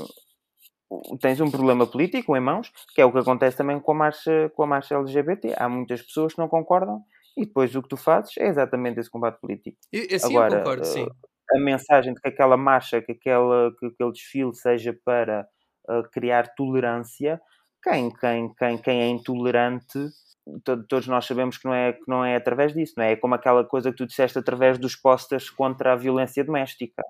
tens um problema político em mãos, que é o que acontece também com a marcha, com a marcha LGBT. Há muitas pessoas que não concordam e depois o que tu fazes é exatamente esse combate político. E- Assim Agora, eu concordo, eh, sim. A mensagem de que aquela marcha, que, aquela, que aquele desfile seja para eh, criar tolerância, quem, quem, quem, quem é intolerante, to- todos nós sabemos que não, é, que não é através disso, não é? É como aquela coisa que tu disseste através dos posters contra a violência doméstica.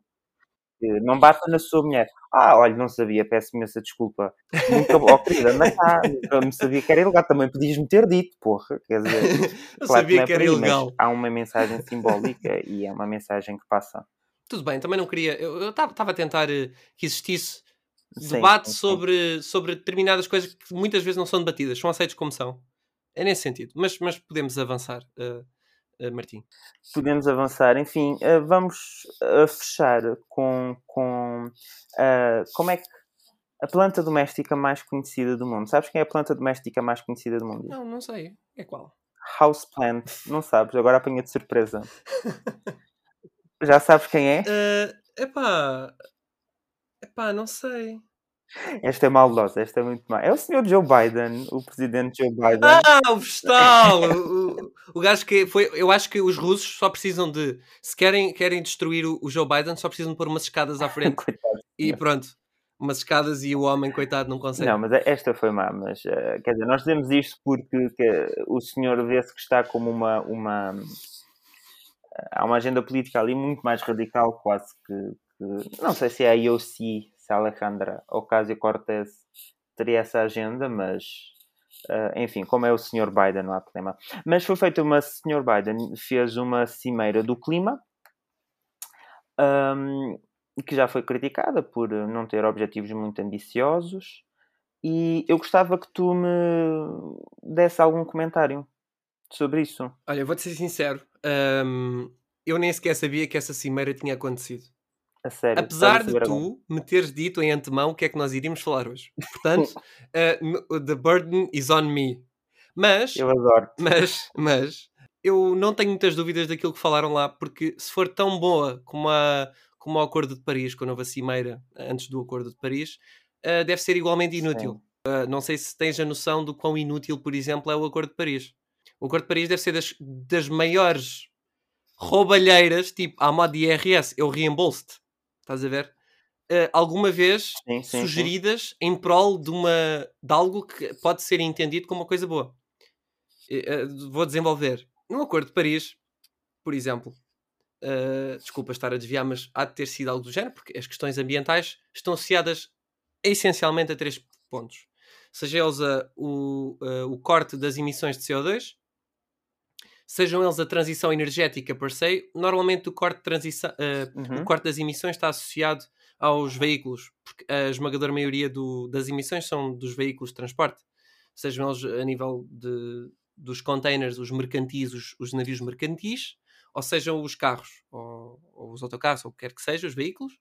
Que Não basta na sua mulher. Ah, olha, não sabia, peço imensa desculpa. Nunca, oh, querida, ah, eu não sabia que era ilegal. Também podias-me ter dito, porra. Quer dizer, Eu claro sabia não é que era mas ilegal. Há uma mensagem simbólica e é uma mensagem que passa. Tudo bem, também não queria. Eu estava a tentar eh, que existisse debate sim, sim. sobre, sobre determinadas coisas que muitas vezes não são debatidas, são aceitas como são. É nesse sentido. Mas, mas podemos avançar, eh, Martim. Podemos avançar. Enfim, eh, vamos eh, fechar com, com eh, como é que a planta doméstica mais conhecida do mundo. Sabes quem é a planta doméstica mais conhecida do mundo? Não, não sei. É qual? Houseplant. Não sabes, agora apanha de surpresa. Já sabes quem é? Eh, epá. Epá, não sei. Esta é maldosa, esta é muito má. É o senhor Joe Biden, o presidente Joe Biden. Ah, o vegetal! o, o, gajo que foi. Eu acho que os russos só precisam de. Se querem, querem destruir o, o Joe Biden, só precisam de pôr umas escadas à frente. Coitado. e pronto. Umas escadas e o homem, coitado, não consegue. Não, mas esta foi má, mas eh, quer dizer, nós dizemos isto porque que o senhor vê-se que está como uma, uma há uma agenda política ali muito mais radical, quase que, que não sei se é a IOC, se a Alejandra Ocasio-Cortez teria essa agenda, mas uh, enfim, como é o Sr. Biden, não há problema. Mas foi feita uma, Sr. Biden fez uma cimeira do clima, um, que já foi criticada por não ter objetivos muito ambiciosos, e eu gostava que tu me desse algum comentário sobre isso. Olha, vou-te ser sincero, eu nem sequer sabia que essa cimeira tinha acontecido. A sério. Apesar de tu me teres dito em antemão o que é que nós iríamos falar hoje. Portanto, uh, the burden is on me. Mas, eu adoro. Mas, mas, eu não tenho muitas dúvidas daquilo que falaram lá, porque se for tão boa como, a, como o Acordo de Paris, com a nova cimeira antes do Acordo de Paris, uh, deve ser igualmente inútil. Uh, não sei se tens a noção do quão inútil, por exemplo, é o Acordo de Paris. O Acordo de Paris deve ser das, das maiores roubalheiras, tipo a modo de IRS, eu reembolso-te. Estás a ver? Uh, alguma vez sim, sim, sugeridas sim. em prol de, uma, de algo que pode ser entendido como uma coisa boa. Uh, vou desenvolver. No Acordo de Paris, por exemplo, uh, desculpa estar a desviar, mas há de ter sido algo do género, porque as questões ambientais estão associadas essencialmente a três pontos. Seja eles a, o, o corte das emissões de CO2, sejam eles a transição energética per se, normalmente o corte, transição, uh, uhum. o corte das emissões está associado aos veículos, porque a esmagadora maioria do, das emissões são dos veículos de transporte, sejam eles a nível de, dos containers, os mercantis, os, os navios mercantis, ou sejam os carros, ou, ou, os autocarros, ou o que quer que seja, os veículos.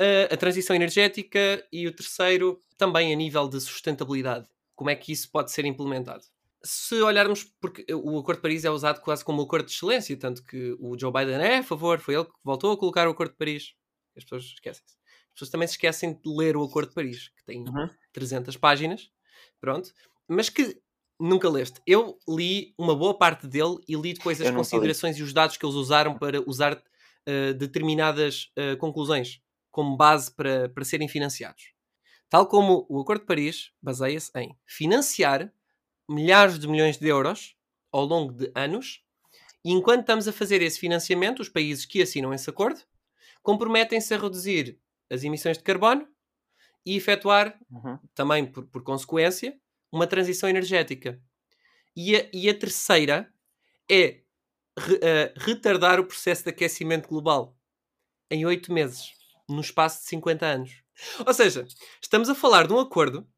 Uh, a transição energética e o terceiro, também a nível de sustentabilidade. Como é que isso pode ser implementado? Se olharmos, porque o Acordo de Paris é usado quase como o Acordo de Excelência, tanto que o Joe Biden é a favor, foi ele que voltou a colocar o Acordo de Paris. As pessoas esquecem-se. As pessoas também se esquecem de ler o Acordo de Paris, que tem uhum. 300 páginas, pronto, mas que nunca leste. Eu li uma boa parte dele e li depois as considerações e os dados que eles usaram para usar uh, determinadas uh, conclusões como base para, para serem financiados. Tal como o Acordo de Paris baseia-se em financiar milhares de milhões de euros ao longo de anos, e enquanto estamos a fazer esse financiamento, os países que assinam esse acordo comprometem-se a reduzir as emissões de carbono e efetuar, uhum. também por, por, consequência, uma transição energética. E a, e a terceira é re, uh, retardar o processo de aquecimento global em oito meses, no espaço de 50 anos. Ou seja, estamos a falar de um acordo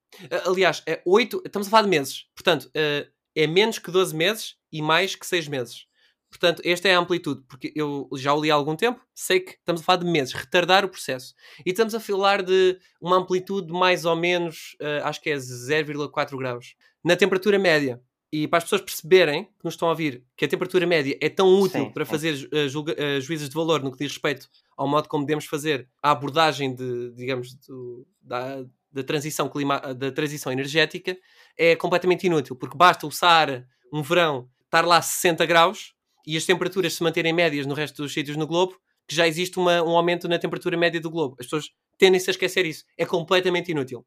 aliás, é 8, estamos a falar de meses. Portanto, uh, é menos que 12 meses e mais que 6 meses. Portanto, esta é a amplitude, porque eu já o li há algum tempo, sei que estamos a falar de meses, retardar o processo. E estamos a falar de uma amplitude mais ou menos, uh, acho que é 0,4 graus, na temperatura média. E para as pessoas perceberem, que nos estão a ouvir, que a temperatura média é tão útil Sim, para é. fazer uh, julga, uh, juízos de valor no que diz respeito ao modo como devemos fazer a abordagem de, digamos, do, da, da transição, clima, da transição energética é completamente inútil, porque basta o Saara, um verão, estar lá a 60 graus e as temperaturas se manterem médias no resto dos sítios no globo, que já existe uma, um aumento na temperatura média do globo. As pessoas tendem-se a esquecer isso. É completamente inútil.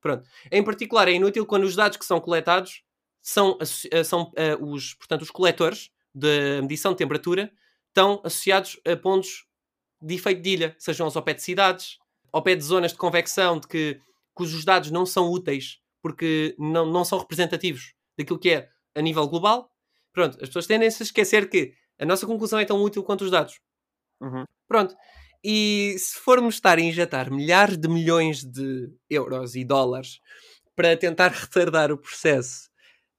Pronto. Em particular, é inútil quando os dados que são coletados são, eh, são uh, os, portanto, os coletores de medição de temperatura estão associados a pontos de efeito de ilha, sejam os ao pé de cidades, ao pé de zonas de convecção, de que cujos dados não são úteis porque não, não são representativos daquilo que é a nível global, pronto, as pessoas tendem-se a esquecer que a nossa conclusão é tão útil quanto os dados. Uhum. Pronto. E se formos estar a injetar milhares de milhões de euros e dólares para tentar retardar o processo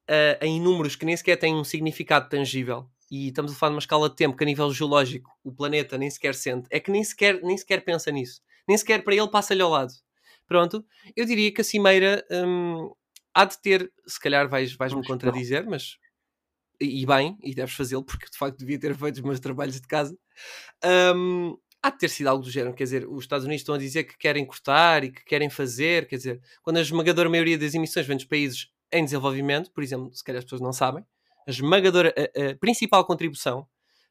uh, em números que nem sequer têm um significado tangível, e estamos a falar de uma escala de tempo que a nível geológico o planeta nem sequer sente, é que nem sequer, nem sequer pensa nisso. Nem sequer para ele passa-lhe ao lado. Pronto, eu diria que a Cimeira hum, há de ter, se calhar vais-me vais contradizer, mas e bem, e deves fazê-lo, porque de facto devia ter feito os meus trabalhos de casa. Um, há de ter sido algo do género. Quer dizer, os Estados Unidos estão a dizer que querem cortar e que querem fazer. Quer dizer, quando a esmagadora maioria das emissões vem dos países em desenvolvimento, por exemplo, se calhar as pessoas não sabem, a esmagadora, a, a principal contribuição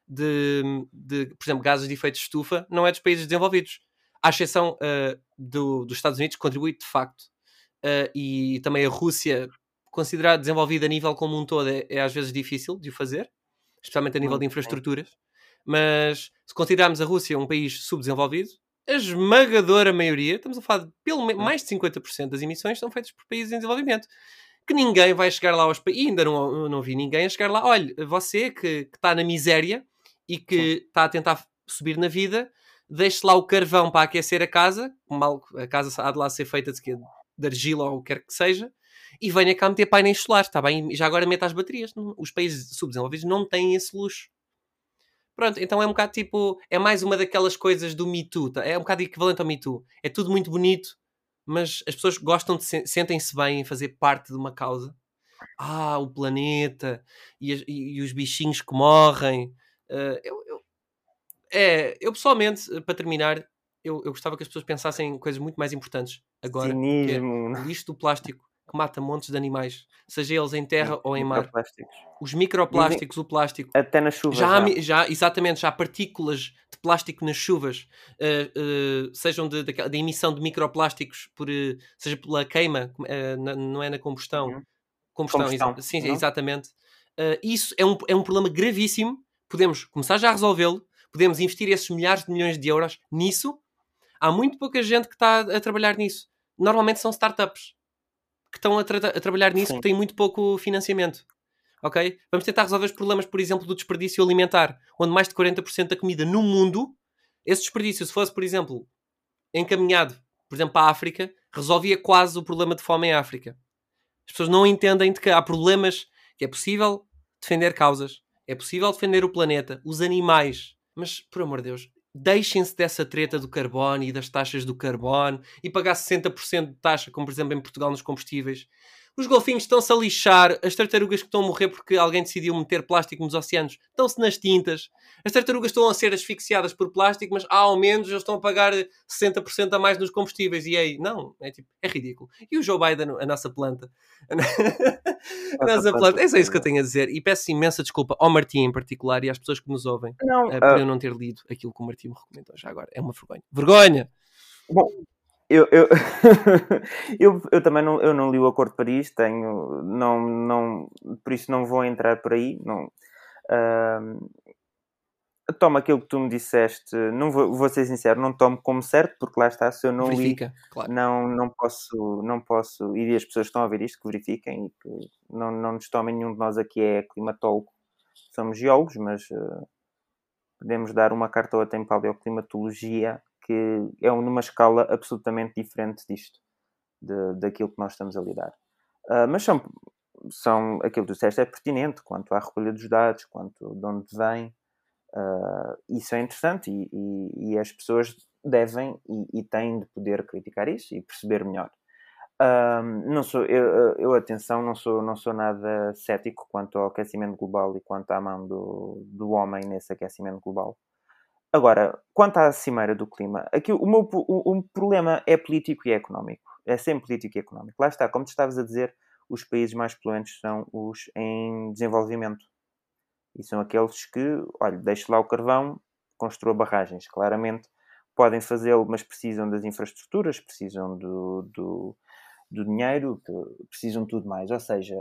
de, de, por exemplo, gases de efeito de estufa não é dos países desenvolvidos. À exceção uh, do, dos Estados Unidos, que contribui de facto. Uh, e também a Rússia, considerada desenvolvida a nível como um todo, é, é às vezes difícil de o fazer, especialmente a nível de infraestruturas. Mas se considerarmos a Rússia um país subdesenvolvido, a esmagadora maioria, estamos a falar de pelo menos mais de 50% das emissões são feitas por países em desenvolvimento. Que ninguém vai chegar lá aos países, ainda não, não vi ninguém a chegar lá. Olha, você que, que está na miséria e que está a tentar subir na vida, deixe lá o carvão para aquecer a casa, mal, a casa há de lá ser feita de, de argila ou o que quer que seja, e venha cá meter painéis solares, está bem? Já agora meta as baterias. Os países subdesenvolvidos não têm esse luxo. Pronto, então é um bocado tipo. É mais uma daquelas coisas do Me Too. Tá? É um bocado equivalente ao Me Too. É tudo muito bonito, mas as pessoas gostam de. Se, sentem-se bem em fazer parte de uma causa. Ah, o planeta e, e, e os bichinhos que morrem. Uh, eu, é, eu pessoalmente, para terminar, eu, eu gostava que as pessoas pensassem em coisas muito mais importantes agora. Cinismo. Que é o lixo do plástico que mata montes de animais, seja eles em terra ou em mar. Os microplásticos, o plástico. Até nas chuvas. Já, já. já exatamente, já há partículas de plástico nas chuvas, uh, uh, sejam de, de, emissão de microplásticos, por, uh, seja pela queima, na, não é na combustão. Uhum. Combustão, combustão exa sim, não? exatamente. isso é um, é um problema gravíssimo. Podemos começar já a resolvê-lo, podemos investir esses milhares de milhões de euros nisso. Há muito pouca gente que está a trabalhar nisso. Normalmente são startups que estão a, tra a trabalhar nisso Sim. que têm muito pouco financiamento. Ok? Vamos tentar resolver os problemas, por exemplo, do desperdício alimentar, onde mais de 40% da comida no mundo, esse desperdício, se fosse, por exemplo, encaminhado, por exemplo, para a África, resolvia quase o problema de fome em África. As pessoas não entendem de que há problemas, que é possível defender causas, é possível defender o planeta, os animais, mas, por amor de Deus, deixem-se dessa treta do carbono e das taxas do carbono e pagar 60% de taxa, como por exemplo em Portugal nos combustíveis. Os golfinhos estão-se a lixar, as tartarugas que estão a morrer porque alguém decidiu meter plástico nos oceanos estão-se nas tintas, as tartarugas estão a ser asfixiadas por plástico, mas ao menos eles estão a pagar 60% a mais nos combustíveis. E aí, não, é, tipo, é ridículo. E o Joe Biden, a nossa planta, a nossa planta, é só isso que eu tenho a dizer. E peço imensa desculpa ao Martim em particular e às pessoas que nos ouvem não, uh, por eu não ter lido aquilo que o Martim me recomendou já agora. É uma vergonha. Vergonha! Bom, eu, eu, eu, eu, também não, eu não li o Acordo de Paris, tenho, não, não, por isso não vou entrar por aí. Não, uh, tomo aquilo que tu me disseste, não vou, vou, ser sincero, não tomo como certo, porque lá está, se eu não Verifica, li, claro. não, não posso, não posso, e as pessoas que estão a ver isto que verifiquem e que não, não nos tomem, nenhum de nós aqui é climatólogo, somos geólogos, mas uh, podemos dar uma carta ou até em paleoclimatologia que é numa escala absolutamente diferente disto, de, daquilo que nós estamos a lidar. Uh, mas são, são, aquilo que tu disseste é pertinente quanto à recolha dos dados, quanto de onde vem. Uh, isso é interessante e, e, e, as pessoas devem e, e, têm de poder criticar isso e perceber melhor. Uh, não sou, eu, eu, atenção, não sou, não sou nada cético quanto ao aquecimento global e quanto à mão do, do homem nesse aquecimento global. Agora, quanto à cimeira do clima, aqui o meu o, o problema é político e é económico. É sempre político e económico. Lá está, como tu estavas a dizer, os países mais poluentes são os em desenvolvimento. E são aqueles que, olha, deixe lá o carvão, construa barragens. Claramente podem fazê-lo, mas precisam das infraestruturas, precisam do, do, do dinheiro, precisam de tudo mais. Ou seja,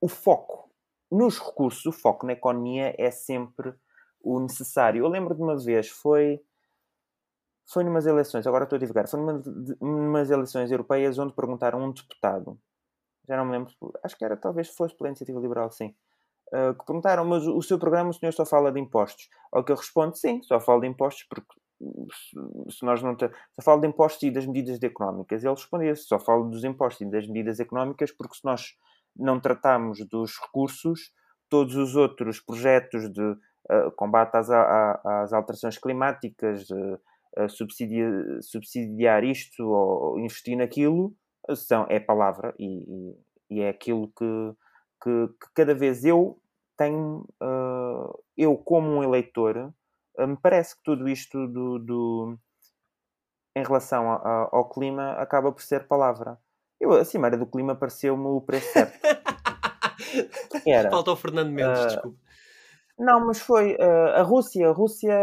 o foco nos recursos, o foco na economia é sempre o necessário. Eu lembro de uma vez, foi foi numas eleições, agora estou a divulgar, foi numa, numas eleições europeias onde perguntaram a um deputado, já não me lembro, acho que era talvez fosse pela Iniciativa Liberal, sim, uh, que perguntaram, mas o, seu programa o senhor só fala de impostos? Ao que eu respondo, sim, só falo de impostos porque se, nós não só falo de impostos e das medidas económicas. Ele respondia só falo dos impostos e das medidas económicas porque se nós não tratarmos dos recursos, todos os outros projetos de uh, combate às, às, alterações climáticas, uh, subsidiar, subsidiar isto ou investir naquilo, são, é palavra e, e, e é aquilo que, que, que, cada vez eu tenho, uh, eu como um eleitor, me parece que tudo isto do, do em relação a, a, ao clima acaba por ser palavra. Eu, a cimeira do clima pareceu-me o preço certo. Era. Falta o Fernando Mendes, Uh, desculpa. Não, mas foi uh, a Rússia, a Rússia,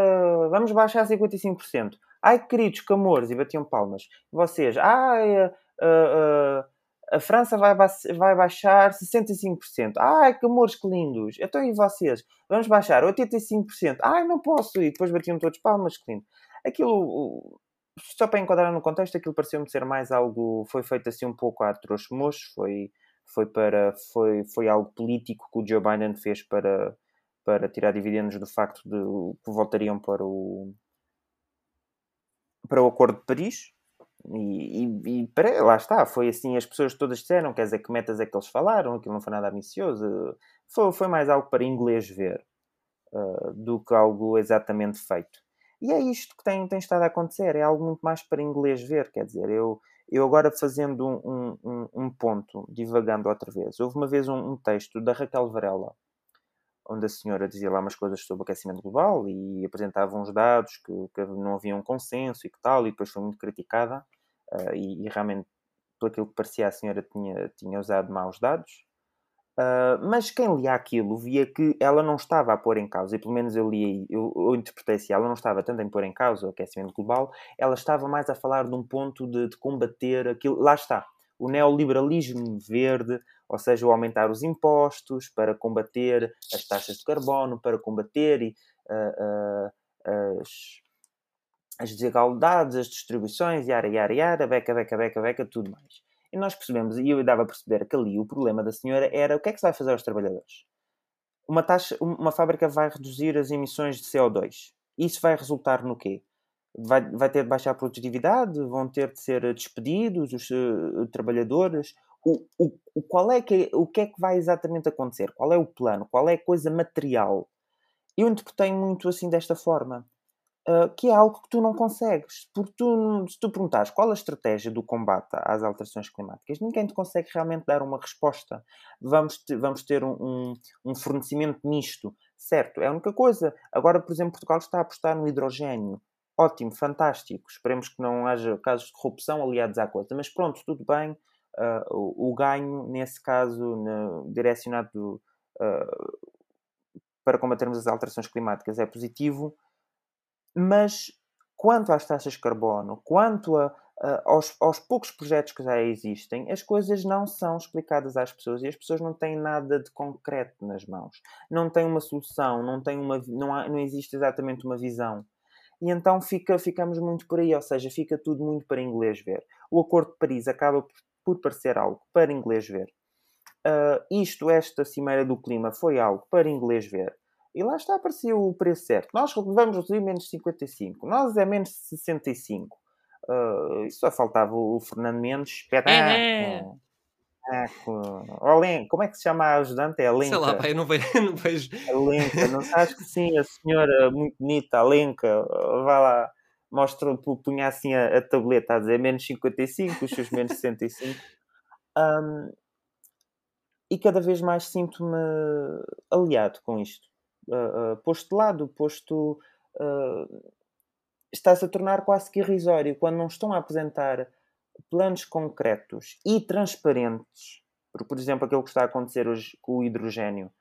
vamos baixar 55%. Ai, queridos camores, e batiam palmas. Vocês, ai, uh, a França vai, ba- vai baixar 65%. Ai, que que lindos. Então, e vocês? Vamos baixar 85%. Ai, não posso. E depois batiam todos palmas, que lindo. Aquilo, só para enquadrar no contexto, aquilo pareceu-me ser mais algo, foi feito assim um pouco a trouxa mocho, foi, foi, para, foi, foi algo político que o Joe Biden fez para, para tirar dividendos do facto de que voltariam para o, para o Acordo de Paris. E, e, e para, lá está, foi assim, as pessoas todas disseram, quer dizer, que metas é que eles falaram, aquilo não foi nada ambicioso, foi, foi mais algo para inglês ver uh, do que algo exatamente feito. E é isto que tem, tem estado a acontecer, é algo muito mais para inglês ver, quer dizer, eu, eu agora fazendo um, um, um ponto, divagando outra vez, houve uma vez um, um texto da Raquel Varela, onde a senhora dizia lá umas coisas sobre o aquecimento global e apresentava uns dados que, que não havia um consenso e que tal, e depois foi muito criticada, uh, e, e, realmente, pelo aquilo que parecia, a senhora tinha, tinha usado maus dados. Uh, mas quem lia aquilo via que ela não estava a pôr em causa, e pelo menos eu li, eu, eu interpretei se ela não estava tanto em pôr em causa o aquecimento global, ela estava mais a falar de um ponto de, de combater aquilo. Lá está, o neoliberalismo verde, ou seja, o aumentar os impostos para combater as taxas de carbono, para combater e, uh, uh, as, as desigualdades, as distribuições, yara, yara, yara, beca, beca, beca, beca, tudo mais. E nós percebemos, e eu dava a perceber que ali o problema da senhora era o que é que se vai fazer aos trabalhadores? Uma, taxa, uma fábrica vai reduzir as emissões de CO2. Isso vai resultar no quê? Vai, vai ter de baixar a produtividade? Vão ter de ser despedidos os uh, trabalhadores? O, o, o, qual é que, o que é que vai exatamente acontecer? Qual é o plano? Qual é a coisa material? Eu interpretei muito assim desta forma. Uh, que é algo que tu não consegues. Porque tu, se tu perguntares qual a estratégia do combate às alterações climáticas, ninguém te consegue realmente dar uma resposta. Vamos ter, vamos ter um, um, um, fornecimento misto. Certo, é a única coisa. Agora, por exemplo, Portugal está a apostar no hidrogênio. Ótimo, fantástico. Esperemos que não haja casos de corrupção aliados à coisa. Mas pronto, tudo bem. Uh, o, o, ganho, nesse caso, no, direcionado uh, para combatermos as alterações climáticas é positivo mas quanto às taxas de carbono, quanto a, a, aos, aos, poucos projetos que já existem, as coisas não são explicadas às pessoas e as pessoas não têm nada de concreto nas mãos. Não têm uma solução, não, têm uma, não, há, não existe exatamente uma visão. E então fica, ficamos muito por aí, ou seja, fica tudo muito para inglês ver. O Acordo de Paris acaba por, parecer algo para inglês ver. Uh, isto, esta Cimeira do Clima, foi algo para inglês ver. E lá está, apareceu o preço certo. Nós vamos reduzir menos 55. Nós é menos 65. Uh, só faltava o Fernando Mendes. Espetáculo. Espetáculo. Como é que se chama a ajudante? É a Lenca. Sei lá, eu não vejo. Não vejo. A Lenca. Não sabes que sim, a senhora muito bonita, a Lenca. Vai lá. Mostra, punha assim a, a tableta a dizer menos 55, os seus menos 65. Um, e cada vez mais sinto-me aliado com isto uh, uh, posto de lado, posto. Uh, está-se a tornar quase que irrisório quando não estão a apresentar planos concretos e transparentes. Porque, por exemplo, aquilo que está a acontecer hoje com o hidrogênio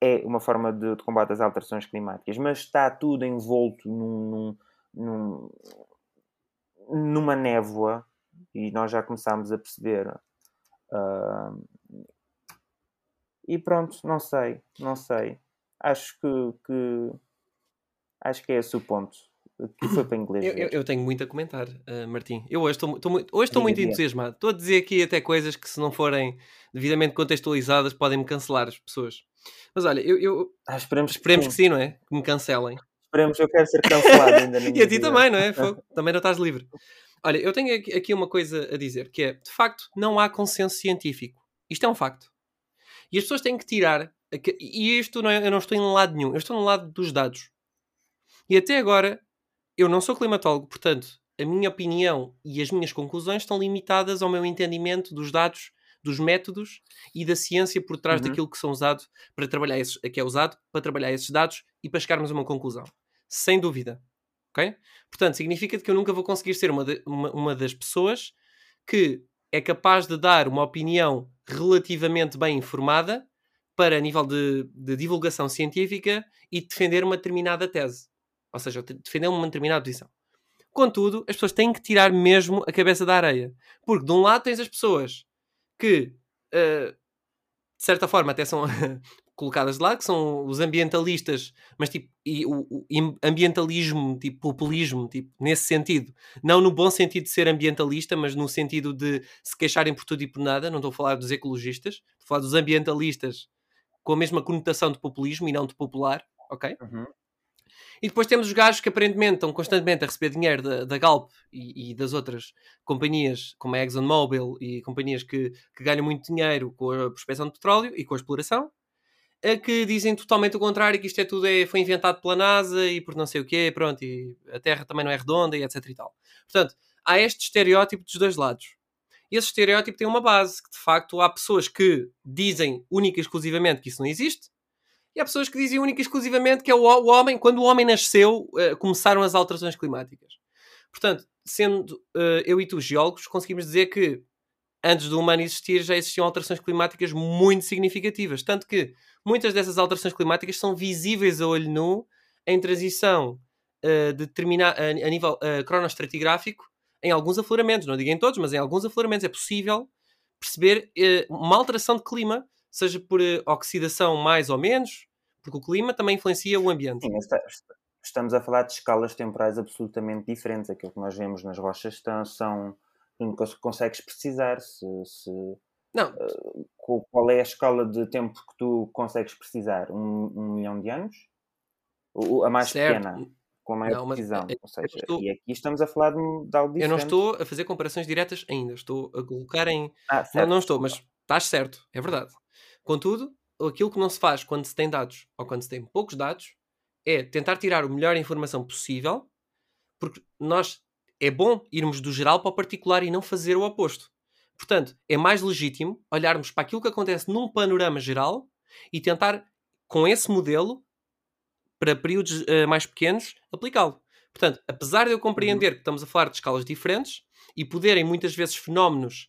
é uma forma de, de combate às alterações climáticas, mas está tudo envolto num, num, numa névoa e nós já começámos a perceber. Uh, e pronto, não sei, não sei acho que, que, acho que é esse o ponto foi para inglês. Eu, eu, eu tenho muito a comentar, uh, Martim. Eu hoje estou, estou, hoje estou muito entusiasmado. Estou a dizer aqui até coisas que, se não forem devidamente contextualizadas, podem-me cancelar as pessoas. Mas olha, eu, eu ah, esperemos, esperemos que, que, sim, não é? Que me cancelem. Esperemos, eu quero ser cancelado ainda. e a ti também, não é? também não estás livre. Olha, eu tenho aqui uma coisa a dizer, que é, de facto, não há consenso científico. Isto é um facto. E as pessoas têm que tirar e isto não é, eu não estou em lado nenhum, eu estou no lado dos dados. E até agora, eu não sou climatólogo, portanto, a minha opinião e as minhas conclusões estão limitadas ao meu entendimento dos dados, dos métodos e da ciência por trás uhum. daquilo que são usados para trabalhar esses, que é usado para trabalhar esses dados e para chegarmos a uma conclusão. sem dúvida. Ok? Portanto, significa que eu nunca vou conseguir ser uma, de, uma, uma das pessoas que é capaz de dar uma opinião relativamente bem informada para nível de, de divulgação científica e defender uma determinada tese. Ou seja, defender uma determinada posição. Contudo, as pessoas têm que tirar mesmo a cabeça da areia. Porque de um lado tens as pessoas que, uh, de certa forma, até são colocadas de lado, que são os ambientalistas, mas tipo, e o, o, ambientalismo, tipo populismo, tipo, nesse sentido. Não no bom sentido de ser ambientalista, mas no sentido de se queixarem por tudo e por nada. Não estou a falar dos ecologistas, estou a falar dos ambientalistas com a mesma conotação de populismo e não de popular, ok? Uhum. E depois temos os gajos que aparentemente estão constantemente a receber dinheiro da, da Galp e, e, das outras companhias, como a ExxonMobil e companhias que, que ganham muito dinheiro com a prospecção de petróleo e com a exploração, a que dizem totalmente o contrário, que isto é tudo é, foi inventado pela NASA e por não sei o quê, pronto, e a Terra também não é redonda e etc e tal. Portanto, há este estereótipo dos dois lados. E esse estereótipo tem uma base, que de facto há pessoas que dizem única e exclusivamente que isso não existe, e há pessoas que dizem única e exclusivamente que é o, o homem, quando o homem nasceu, uh, começaram as alterações climáticas. Portanto, sendo uh, eu e tu geólogos, conseguimos dizer que antes do humano existir já existiam alterações climáticas muito significativas. Tanto que muitas dessas alterações climáticas são visíveis a olho nu em transição uh, determinar, a, a nível uh, cronoestratigráfico em alguns afloramentos. Não digo em todos, mas em alguns afloramentos é possível perceber uh, uma alteração de clima seja por uh, oxidação mais ou menos, porque o clima também influencia o ambiente. Sim, está, estamos a falar de escalas temporais absolutamente diferentes. Aquilo que nós vemos nas rochas estão, são. Nunca consegues precisar se. se não. Uh, qual é a escala de tempo que tu consegues precisar? Um, um milhão de anos? a mais certo. pequena? com a maior não, precisão. É, Ou seja, estou... e aqui estamos a falar de, de algo diferente. Eu não estou a fazer comparações diretas ainda. Estou a colocar em. Ah, não, não estou, mas estás certo, é verdade. Contudo, aquilo que não se faz quando se tem dados ou quando se tem poucos dados é tentar tirar o melhor informação possível, porque nós é bom irmos do geral para o particular e não fazer o oposto. Portanto, é mais legítimo olharmos para aquilo que acontece num panorama geral e tentar, com esse modelo, para períodos uh, mais pequenos, aplicá-lo. Portanto, apesar de eu compreender uhum. que estamos a falar de escalas diferentes e poderem muitas vezes fenómenos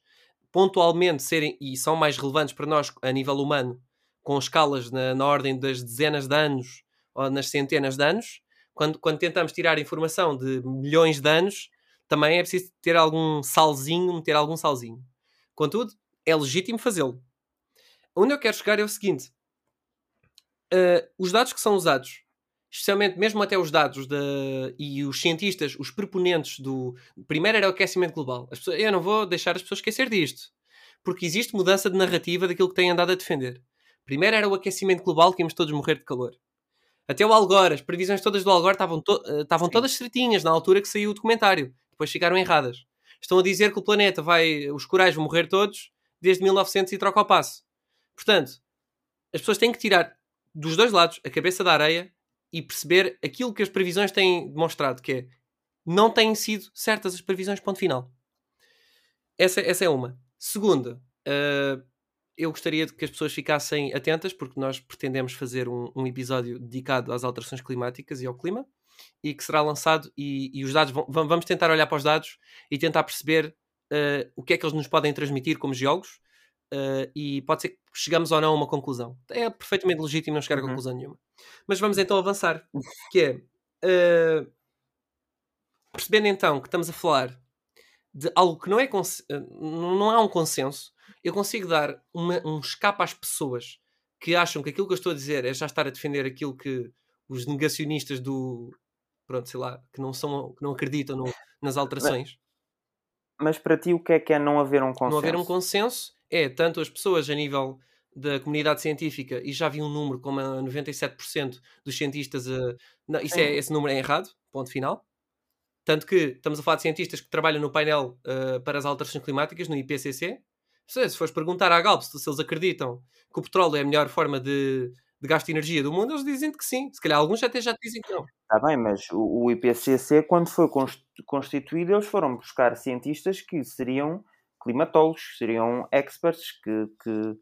pontualmente serem e são mais relevantes para nós a nível humano, com escalas na, na ordem das dezenas de anos ou nas centenas de anos, quando, quando tentamos tirar informação de milhões de anos, também é preciso ter algum salzinho, meter algum salzinho. Contudo, é legítimo fazê-lo. Onde eu quero chegar é o seguinte: uh, os dados que são usados especialmente mesmo até os dados de, e os cientistas, os proponentes do. Primeiro era o aquecimento global. Pessoas, eu não vou deixar as pessoas esquecer disto, porque existe mudança de narrativa daquilo que têm andado a defender. Primeiro era o aquecimento global, que íamos todos morrer de calor. Até o Algor, as previsões todas do Algor estavam, to eh, estavam todas certinhas na altura que saiu o documentário. Depois ficaram erradas. Estão a dizer que o planeta vai. os corais vão morrer todos desde 1900 e troca ao passo. Portanto, as pessoas têm que tirar dos dois lados a cabeça da areia e perceber aquilo que as previsões têm demonstrado, que é não têm sido certas as previsões, ponto final. Essa, essa é uma. Segunda, uh, eu gostaria de que as pessoas ficassem atentas, porque nós pretendemos fazer um, um, episódio dedicado às alterações climáticas e ao clima, e que será lançado, e, e os dados vão, vamos tentar olhar para os dados e tentar perceber uh, o que é que eles nos podem transmitir como geólogos, uh, e pode ser que chegamos ou não a uma conclusão. É perfeitamente legítimo não chegar uhum. a conclusão nenhuma. Mas vamos então avançar, que é uh, percebendo então que estamos a falar de algo que não é não há um consenso, eu consigo dar uma, um escape às pessoas que acham que aquilo que eu estou a dizer é já estar a defender aquilo que os negacionistas do pronto, sei lá, que não são que não acreditam no, nas alterações. Mas para ti o que é que é não haver um consenso? Não haver um consenso é tanto as pessoas a nível da comunidade científica, e já vi um número como a 97% dos cientistas. A... Não, isso é, esse número é errado, ponto final. Tanto que estamos a falar de cientistas que trabalham no painel uh, para as alterações climáticas, no IPCC. Se, se fores perguntar à Galp se, se eles acreditam que o petróleo é a melhor forma de, de gasto de energia do mundo, eles dizem que sim. Se calhar alguns até já dizem que não. Está bem, mas o, o IPCC, quando foi constituído, eles foram buscar cientistas que seriam climatólogos, seriam experts que, que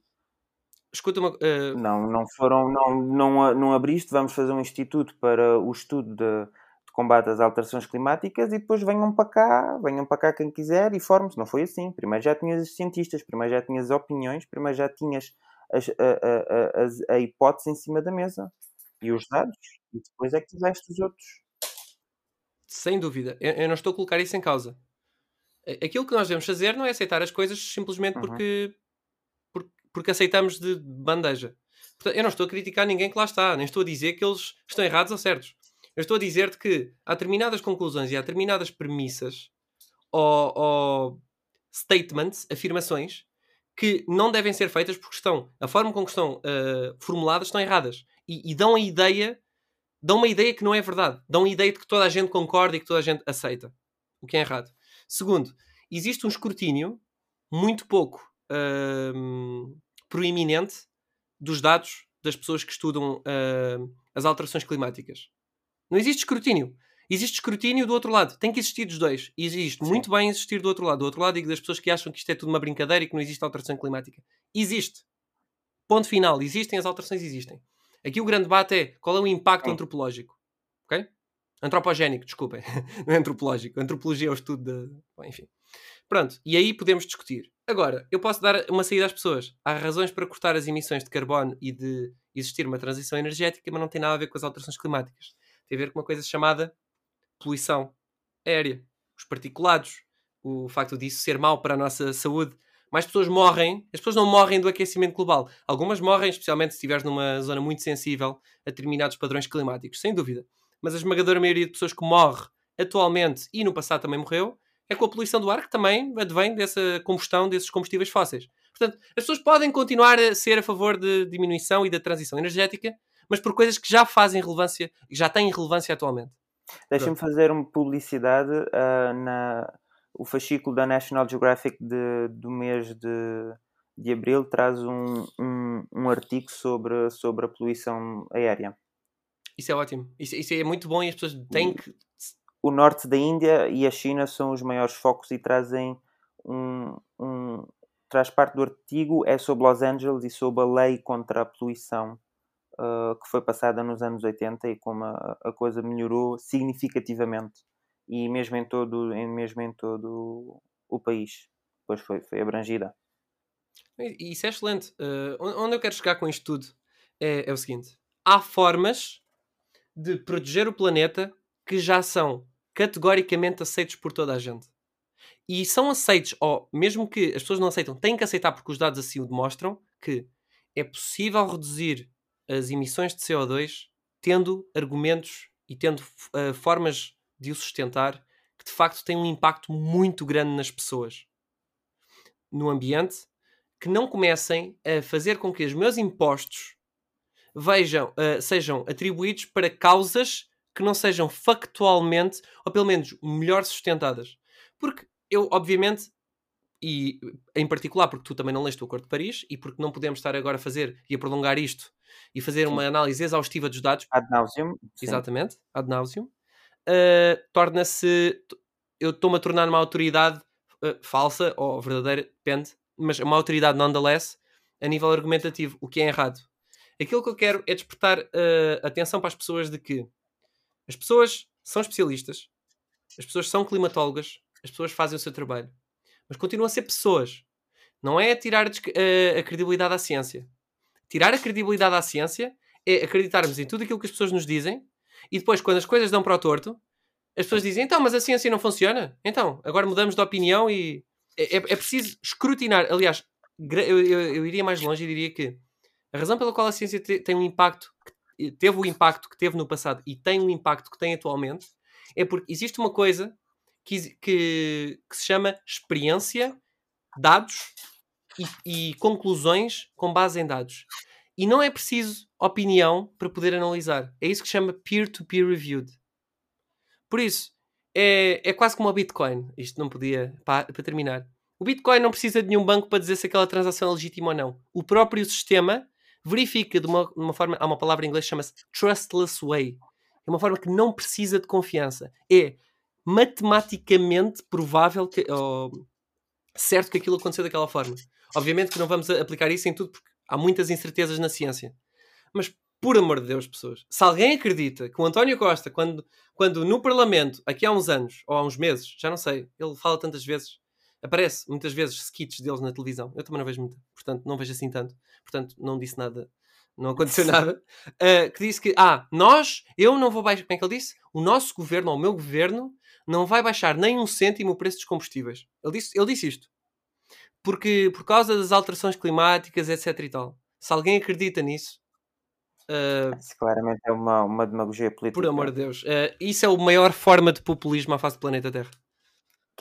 escuta uma. Uh... Não, não foram, não, não, não abriste, vamos fazer um instituto para o estudo de, de combate às alterações climáticas e depois venham para cá, venham para cá quem quiser e forme-se. Não foi assim. Primeiro já tinhas os cientistas, primeiro já tinhas opiniões, primeiro já tinhas as, a, a, a, a, hipótese em cima da mesa e os dados, e depois é que tiveste os outros. Sem dúvida, eu, eu não estou a colocar isso em causa. Aquilo que nós devemos fazer não é aceitar as coisas simplesmente uhum. porque, porque, porque aceitamos de bandeja. Portanto, eu não estou a criticar ninguém que lá está, nem estou a dizer que eles estão errados ou certos. Eu estou a dizer-te que há determinadas conclusões e há determinadas premissas ou, ou statements, afirmações, que não devem ser feitas porque estão, a forma com que estão uh, formuladas estão erradas e, e, dão a ideia, dão uma ideia que não é verdade, dão a ideia de que toda a gente concorda e que toda a gente aceita, o que é errado. Segundo, existe um escrutínio muito pouco uh, proeminente dos dados das pessoas que estudam uh, as alterações climáticas. Não existe escrutínio. Existe escrutínio do outro lado. Tem que existir dos dois. E existe Sim. muito bem existir do outro lado. Do outro lado, digo das pessoas que acham que isto é tudo uma brincadeira e que não existe alteração climática. Existe. Ponto final. Existem, as alterações existem. Aqui o grande debate é qual é o impacto Sim. antropológico. Ok? Antropogénico, desculpem. não é antropológico. Antropologia é o estudo. Bom, enfim. Pronto. E aí podemos discutir. Agora, eu posso dar uma saída às pessoas. Há razões para cortar as emissões de carbono e de existir uma transição energética, mas não tem nada a ver com as alterações climáticas. Tem a ver com uma coisa chamada poluição aérea, os particulados, o facto disso ser mau para a nossa saúde. Mais pessoas morrem, as pessoas não morrem do aquecimento global. Algumas morrem, especialmente se estiveres numa zona muito sensível a determinados padrões climáticos, sem dúvida. Mas a esmagadora maioria de pessoas que morre atualmente e no passado também morreu, é com a poluição do ar que também advém dessa combustão desses combustíveis fósseis. Portanto, as pessoas podem continuar a ser a favor de diminuição e da transição energética, mas por coisas que já fazem relevância, já têm relevância atualmente. Deixa-me fazer uma publicidade uh, na o fascículo da National Geographic de, do mês de, de abril traz um, um, um, artigo sobre, sobre a poluição aérea. Isso é ótimo. Isso, isso é muito bom e as pessoas têm que. O norte da Índia e a China são os maiores focos e trazem um, um. traz parte do artigo é sobre Los Angeles e sobre a lei contra a poluição uh, que foi passada nos anos 80 e como a, a, coisa melhorou significativamente e mesmo em todo, em, mesmo em todo o país. Depois foi, foi abrangida. Isso é excelente. Uh, onde eu quero chegar com isto tudo é, é o seguinte: há formas de proteger o planeta que já são categoricamente aceitos por toda a gente. E são aceitos, ou mesmo que as pessoas não aceitam, têm que aceitar porque os dados assim o demonstram, que é possível reduzir as emissões de CO2 tendo argumentos e tendo uh, formas de o sustentar que de facto têm um impacto muito grande nas pessoas, no ambiente, que não comecem a fazer com que os meus impostos vejam, uh, sejam atribuídos para causas que não sejam factualmente, ou pelo menos melhor sustentadas. Porque eu, obviamente, e em particular porque tu também não leste o Acordo de Paris e porque não podemos estar agora a fazer e a prolongar isto e fazer sim. uma análise exaustiva dos dados. Ad nauseum. Exatamente, ad nauseum. Uh, Torna-se. Eu estou-me a tornar uma autoridade uh, falsa ou verdadeira, depende, mas uma autoridade nonetheless a nível argumentativo, o que é errado. Aquilo que eu quero é despertar uh, atenção para as pessoas de que as pessoas são especialistas, as pessoas são climatólogas, as pessoas fazem o seu trabalho mas continuam a ser pessoas. Não é tirar a, a credibilidade à ciência. Tirar a credibilidade à ciência é acreditarmos em tudo aquilo que as pessoas nos dizem e depois, quando as coisas dão para o torto, as pessoas dizem: então, mas a ciência não funciona? Então, agora mudamos de opinião e. É, é, é preciso escrutinar. Aliás, eu, eu, eu, iria mais longe e diria que a razão pela qual a ciência te, tem um impacto, teve o impacto que teve no passado e tem o impacto que tem atualmente, é porque existe uma coisa que, que, que se chama experiência, dados e, e conclusões com base em dados. E não é preciso opinião para poder analisar. É isso que chama peer-to-peer -peer reviewed. Por isso, é, é quase como o Bitcoin. Isto não podia. Para, para terminar. O Bitcoin não precisa de nenhum banco para dizer se aquela transação é legítima ou não. O próprio sistema verifica de uma, de uma forma. Há uma palavra em inglês que chama-se trustless way. É uma forma que não precisa de confiança. É matematicamente provável que, ou certo que aquilo aconteceu daquela forma. Obviamente que não vamos aplicar isso em tudo, porque Há muitas incertezas na ciência. Mas, por amor de Deus, pessoas, se alguém acredita que o António Costa, quando, quando no Parlamento, aqui há uns anos, ou há uns meses, já não sei, ele fala tantas vezes, aparece muitas vezes skits deles na televisão. Eu também não vejo muito, portanto, não vejo assim tanto. Portanto, não disse nada, não aconteceu nada. Uh, que disse que, ah, nós, eu não vou baixar, como é que ele disse? O nosso governo, ou o meu governo, não vai baixar nem um cêntimo o preço dos combustíveis. Ele disse, ele disse isto. Porque, por causa das alterações climáticas, etc e tal. Se alguém acredita nisso, Uh, isso claramente é uma, uma demagogia política. Por amor de Deus. Uh, isso é a maior forma de populismo à face do planeta Terra.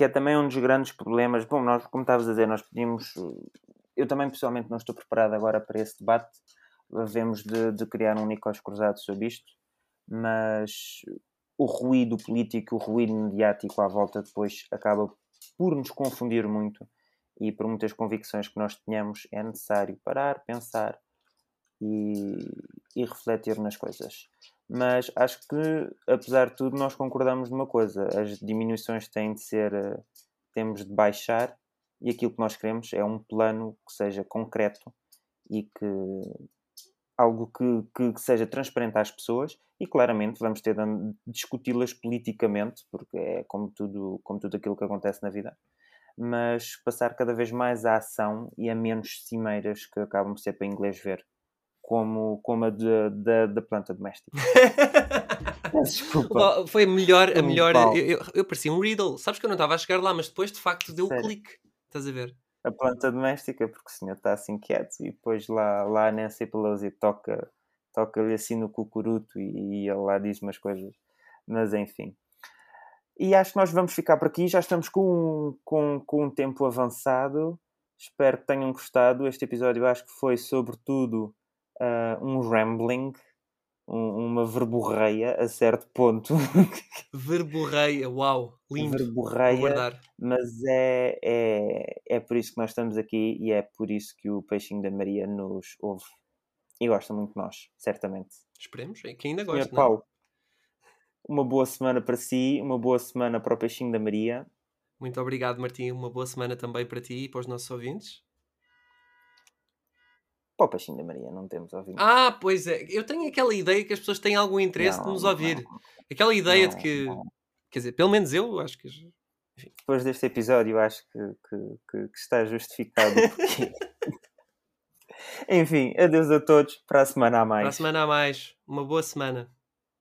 Que é também um dos grandes problemas. Bom, nós, como estavas a dizer, nós pedimos. Eu também, pessoalmente, não estou preparado agora para esse debate. Havemos de, de criar um unicós cruzado sobre isto, mas o ruído político, o ruído mediático à volta depois acaba por nos confundir muito e por muitas convicções que nós tenhamos é necessário parar, pensar e, e refletir nas coisas. Mas acho que, apesar de tudo, nós concordamos numa coisa: as diminuições têm de ser, eh, temos de baixar, e aquilo que nós queremos é um plano que seja concreto e que algo que, que, seja transparente às pessoas e claramente vamos ter de discuti-las politicamente, porque é como tudo, como tudo aquilo que acontece na vida, mas passar cada vez mais à ação e a menos cimeiras que acabam por ser para inglês ver como, como a da planta doméstica. Desculpa. Foi a melhor. A melhor eu, eu, eu parecia um riddle. Sabes que eu não estava a chegar lá, mas depois de facto deu o um clique. Estás a ver? A planta doméstica, porque o senhor está assim quieto e depois lá, lá a Nancy Pelosi toca, toca-lhe assim no cucuruto e, e ele lá diz umas coisas. Mas enfim. E acho que nós vamos ficar por aqui. Já estamos com, com, com um tempo avançado. Espero que tenham gostado. Este episódio acho que foi sobretudo uh, um rambling, um, uma verborreia a certo ponto. verborreia, uau, lindo. Verborreia, mas é, é, é por isso que nós estamos aqui e é por isso que o Peixinho da Maria nos ouve. E gosta muito de nós, certamente. Esperemos, é que ainda gosta. Senhor é? Paulo, uma boa semana para si, uma boa semana para o Peixinho da Maria. Muito obrigado, Martim. Uma boa semana também para ti e para os nossos ouvintes. Para o Peixinho da Maria, não temos ouvido. Ah, pois é. Eu tenho aquela ideia que as pessoas têm algum interesse não, de nos ouvir. Não, aquela ideia não, de que. Quer dizer, pelo menos eu acho que. Enfim. Depois deste episódio, acho que, que, que, que está justificado. Porque... Enfim, adeus a todos. Para a semana a mais. Para a semana a mais. Uma boa semana.